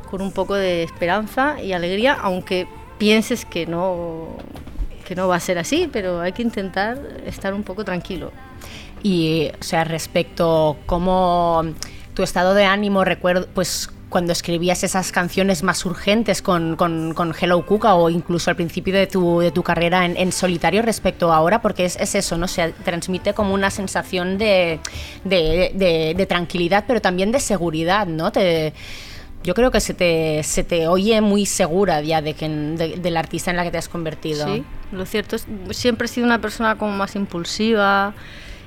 con un poco de esperanza y alegría, aunque pienses que no, que no va a ser así, pero hay que intentar estar un poco tranquilo. Y, o sea, respecto cómo tu estado de ánimo, recuerdo, pues cuando escribías esas canciones más urgentes con, con, con Hello Cuca o incluso al principio de tu, de tu carrera en, en solitario respecto a ahora, porque es, es eso, ¿no? Se transmite como una sensación de, de, de- de tranquilidad, pero también de seguridad, ¿no? Te, yo creo que se te, se te oye muy segura ya de que, de- del artista en la que te has convertido. Sí, lo cierto es siempre he sido una persona como más impulsiva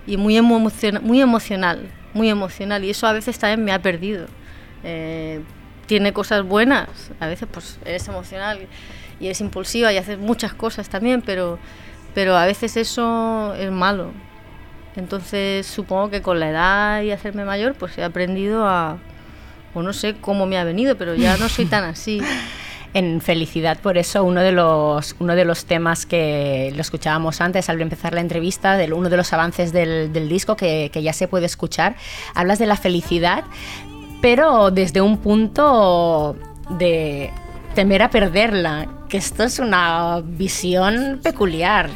y muy, emo- emociona- muy emocional, muy emocional y eso a veces también me ha perdido. Eh, tiene cosas buenas, a veces pues eres emocional y eres impulsiva y haces muchas cosas también, pero, pero a veces eso es malo. Entonces supongo que con la edad y hacerme mayor pues he aprendido a, o no sé cómo me ha venido, pero ya no soy tan así. *laughs* En Felicidad, por eso uno de los, uno de los temas que lo escuchábamos antes al empezar la entrevista, del, uno de los avances del, del disco que, que ya se puede escuchar, hablas de la felicidad, pero desde un punto de temer a perderla, que esto es una visión peculiar.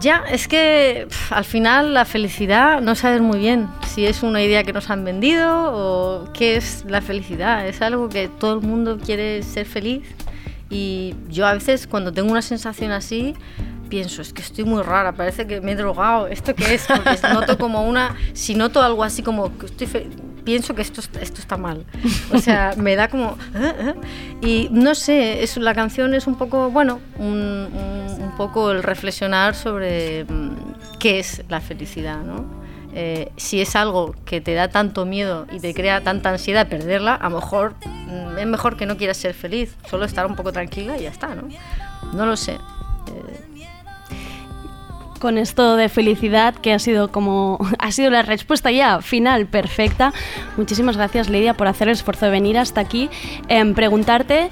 Ya, es que pf, al final la felicidad no sabes muy bien si es una idea que nos han vendido o qué es la felicidad. Es algo que todo el mundo quiere ser feliz y yo a veces cuando tengo una sensación así pienso, es que estoy muy rara, parece que me he drogado, ¿esto qué es? Porque *laughs* noto como una, si noto algo así como que estoy fe- pienso que esto, esto está mal. O sea, *laughs* me da como... "Ah, ah". Y no sé, es, la canción es un poco, bueno, un, un- un poco el reflexionar sobre mm, qué es la felicidad, ¿no? Eh, si es algo que te da tanto miedo y te crea tanta ansiedad perderla, a lo mejor mm, es mejor que no quieras ser feliz, solo estar un poco tranquila y ya está, ¿no? No lo sé. Eh, con esto de felicidad que ha sido como *laughs* ha sido la respuesta ya final perfecta. Muchísimas gracias Lidia por hacer el esfuerzo de venir hasta aquí. Em, preguntarte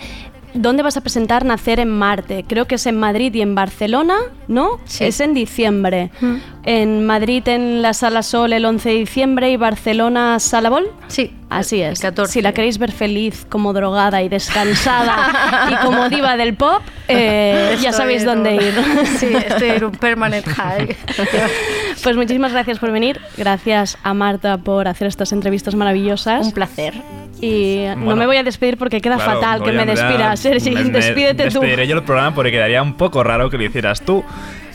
dónde vas a presentar Nacer en Marte. Creo que es en Madrid y en Barcelona, ¿no? Es en diciembre. En Madrid en la Sala Sol el 11 de diciembre y Barcelona Sala Bol. Sí. Así es. Si la queréis ver feliz, como drogada y descansada *laughs* y como diva del pop, eh, ya sabéis dónde un- ir. Sí, estoy en un permanent high. *laughs* Pues muchísimas gracias por venir. Gracias a Marta por hacer estas entrevistas maravillosas. Un placer. Y no Bueno, me voy a despedir porque queda Claro, fatal que me despida. Sergi, me- me despídete tú. Despediré yo el programa porque quedaría un poco raro que lo hicieras tú.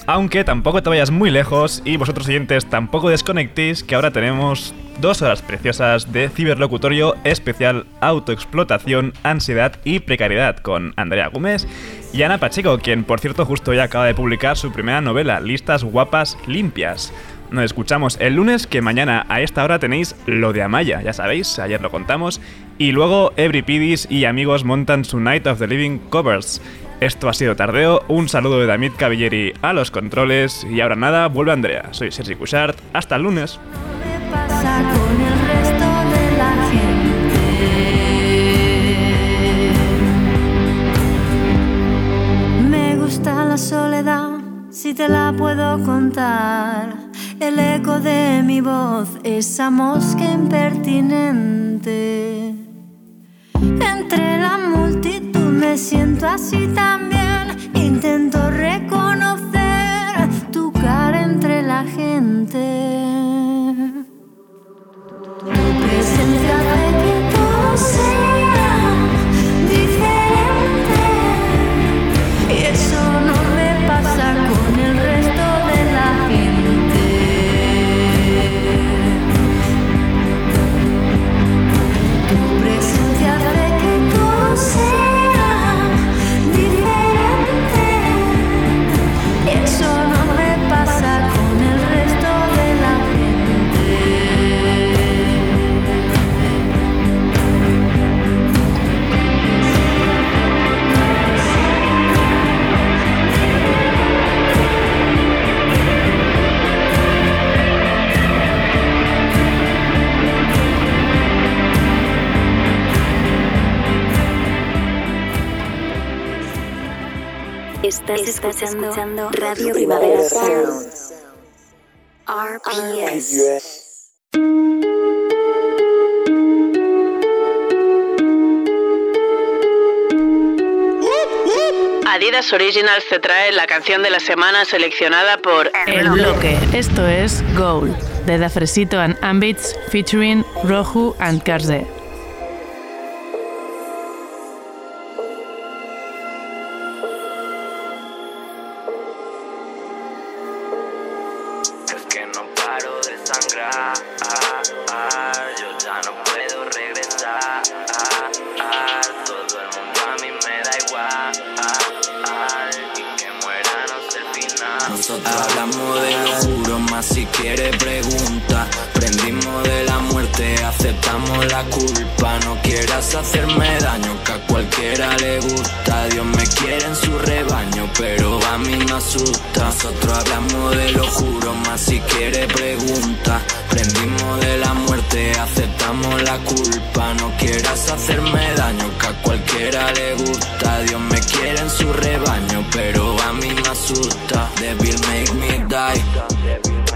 Aunque tampoco te vayas muy lejos y vosotros siguientes tampoco desconectéis que ahora tenemos dos horas preciosas de ciberlocutorio especial autoexplotación, ansiedad y precariedad con Andrea Gómez y Ana Pacheco, quien por cierto justo ya acaba de publicar su primera novela, Listas Guapas Limpias. Nos escuchamos el lunes, que mañana a esta hora tenéis lo de Amaya, ya sabéis, ayer lo contamos. Y luego Euripidis y amigos montan su Night of the Living Covers. Esto ha sido Tardeo, un saludo de David Cavilleri a los controles y ahora nada, vuelve Andrea. Soy Sergi Cushart, hasta el lunes. Me gusta la soledad, si te la puedo contar. El eco de mi voz, esa mosca impertinente. Entre la multitud me siento así también. Intento reconocer tu cara entre la gente. Estás, escuchando, Radio Primavera Sound. RPS. Adidas Originals te trae la canción de la semana seleccionada por El bloque. Esto es Goal, de Dafresito and Ambits featuring Rohu and Karze. Aceptamos la culpa. No quieras hacerme daño, que a cualquiera le gusta. Dios me quiere en su rebaño, pero a mí me asusta. Nosotros hablamos de lo juro, más si quiere pregunta. Prendimos de la muerte, aceptamos la culpa. No quieras hacerme daño, que a cualquiera le gusta. Dios me quiere en su rebaño, pero a mí me asusta. Devil make me die.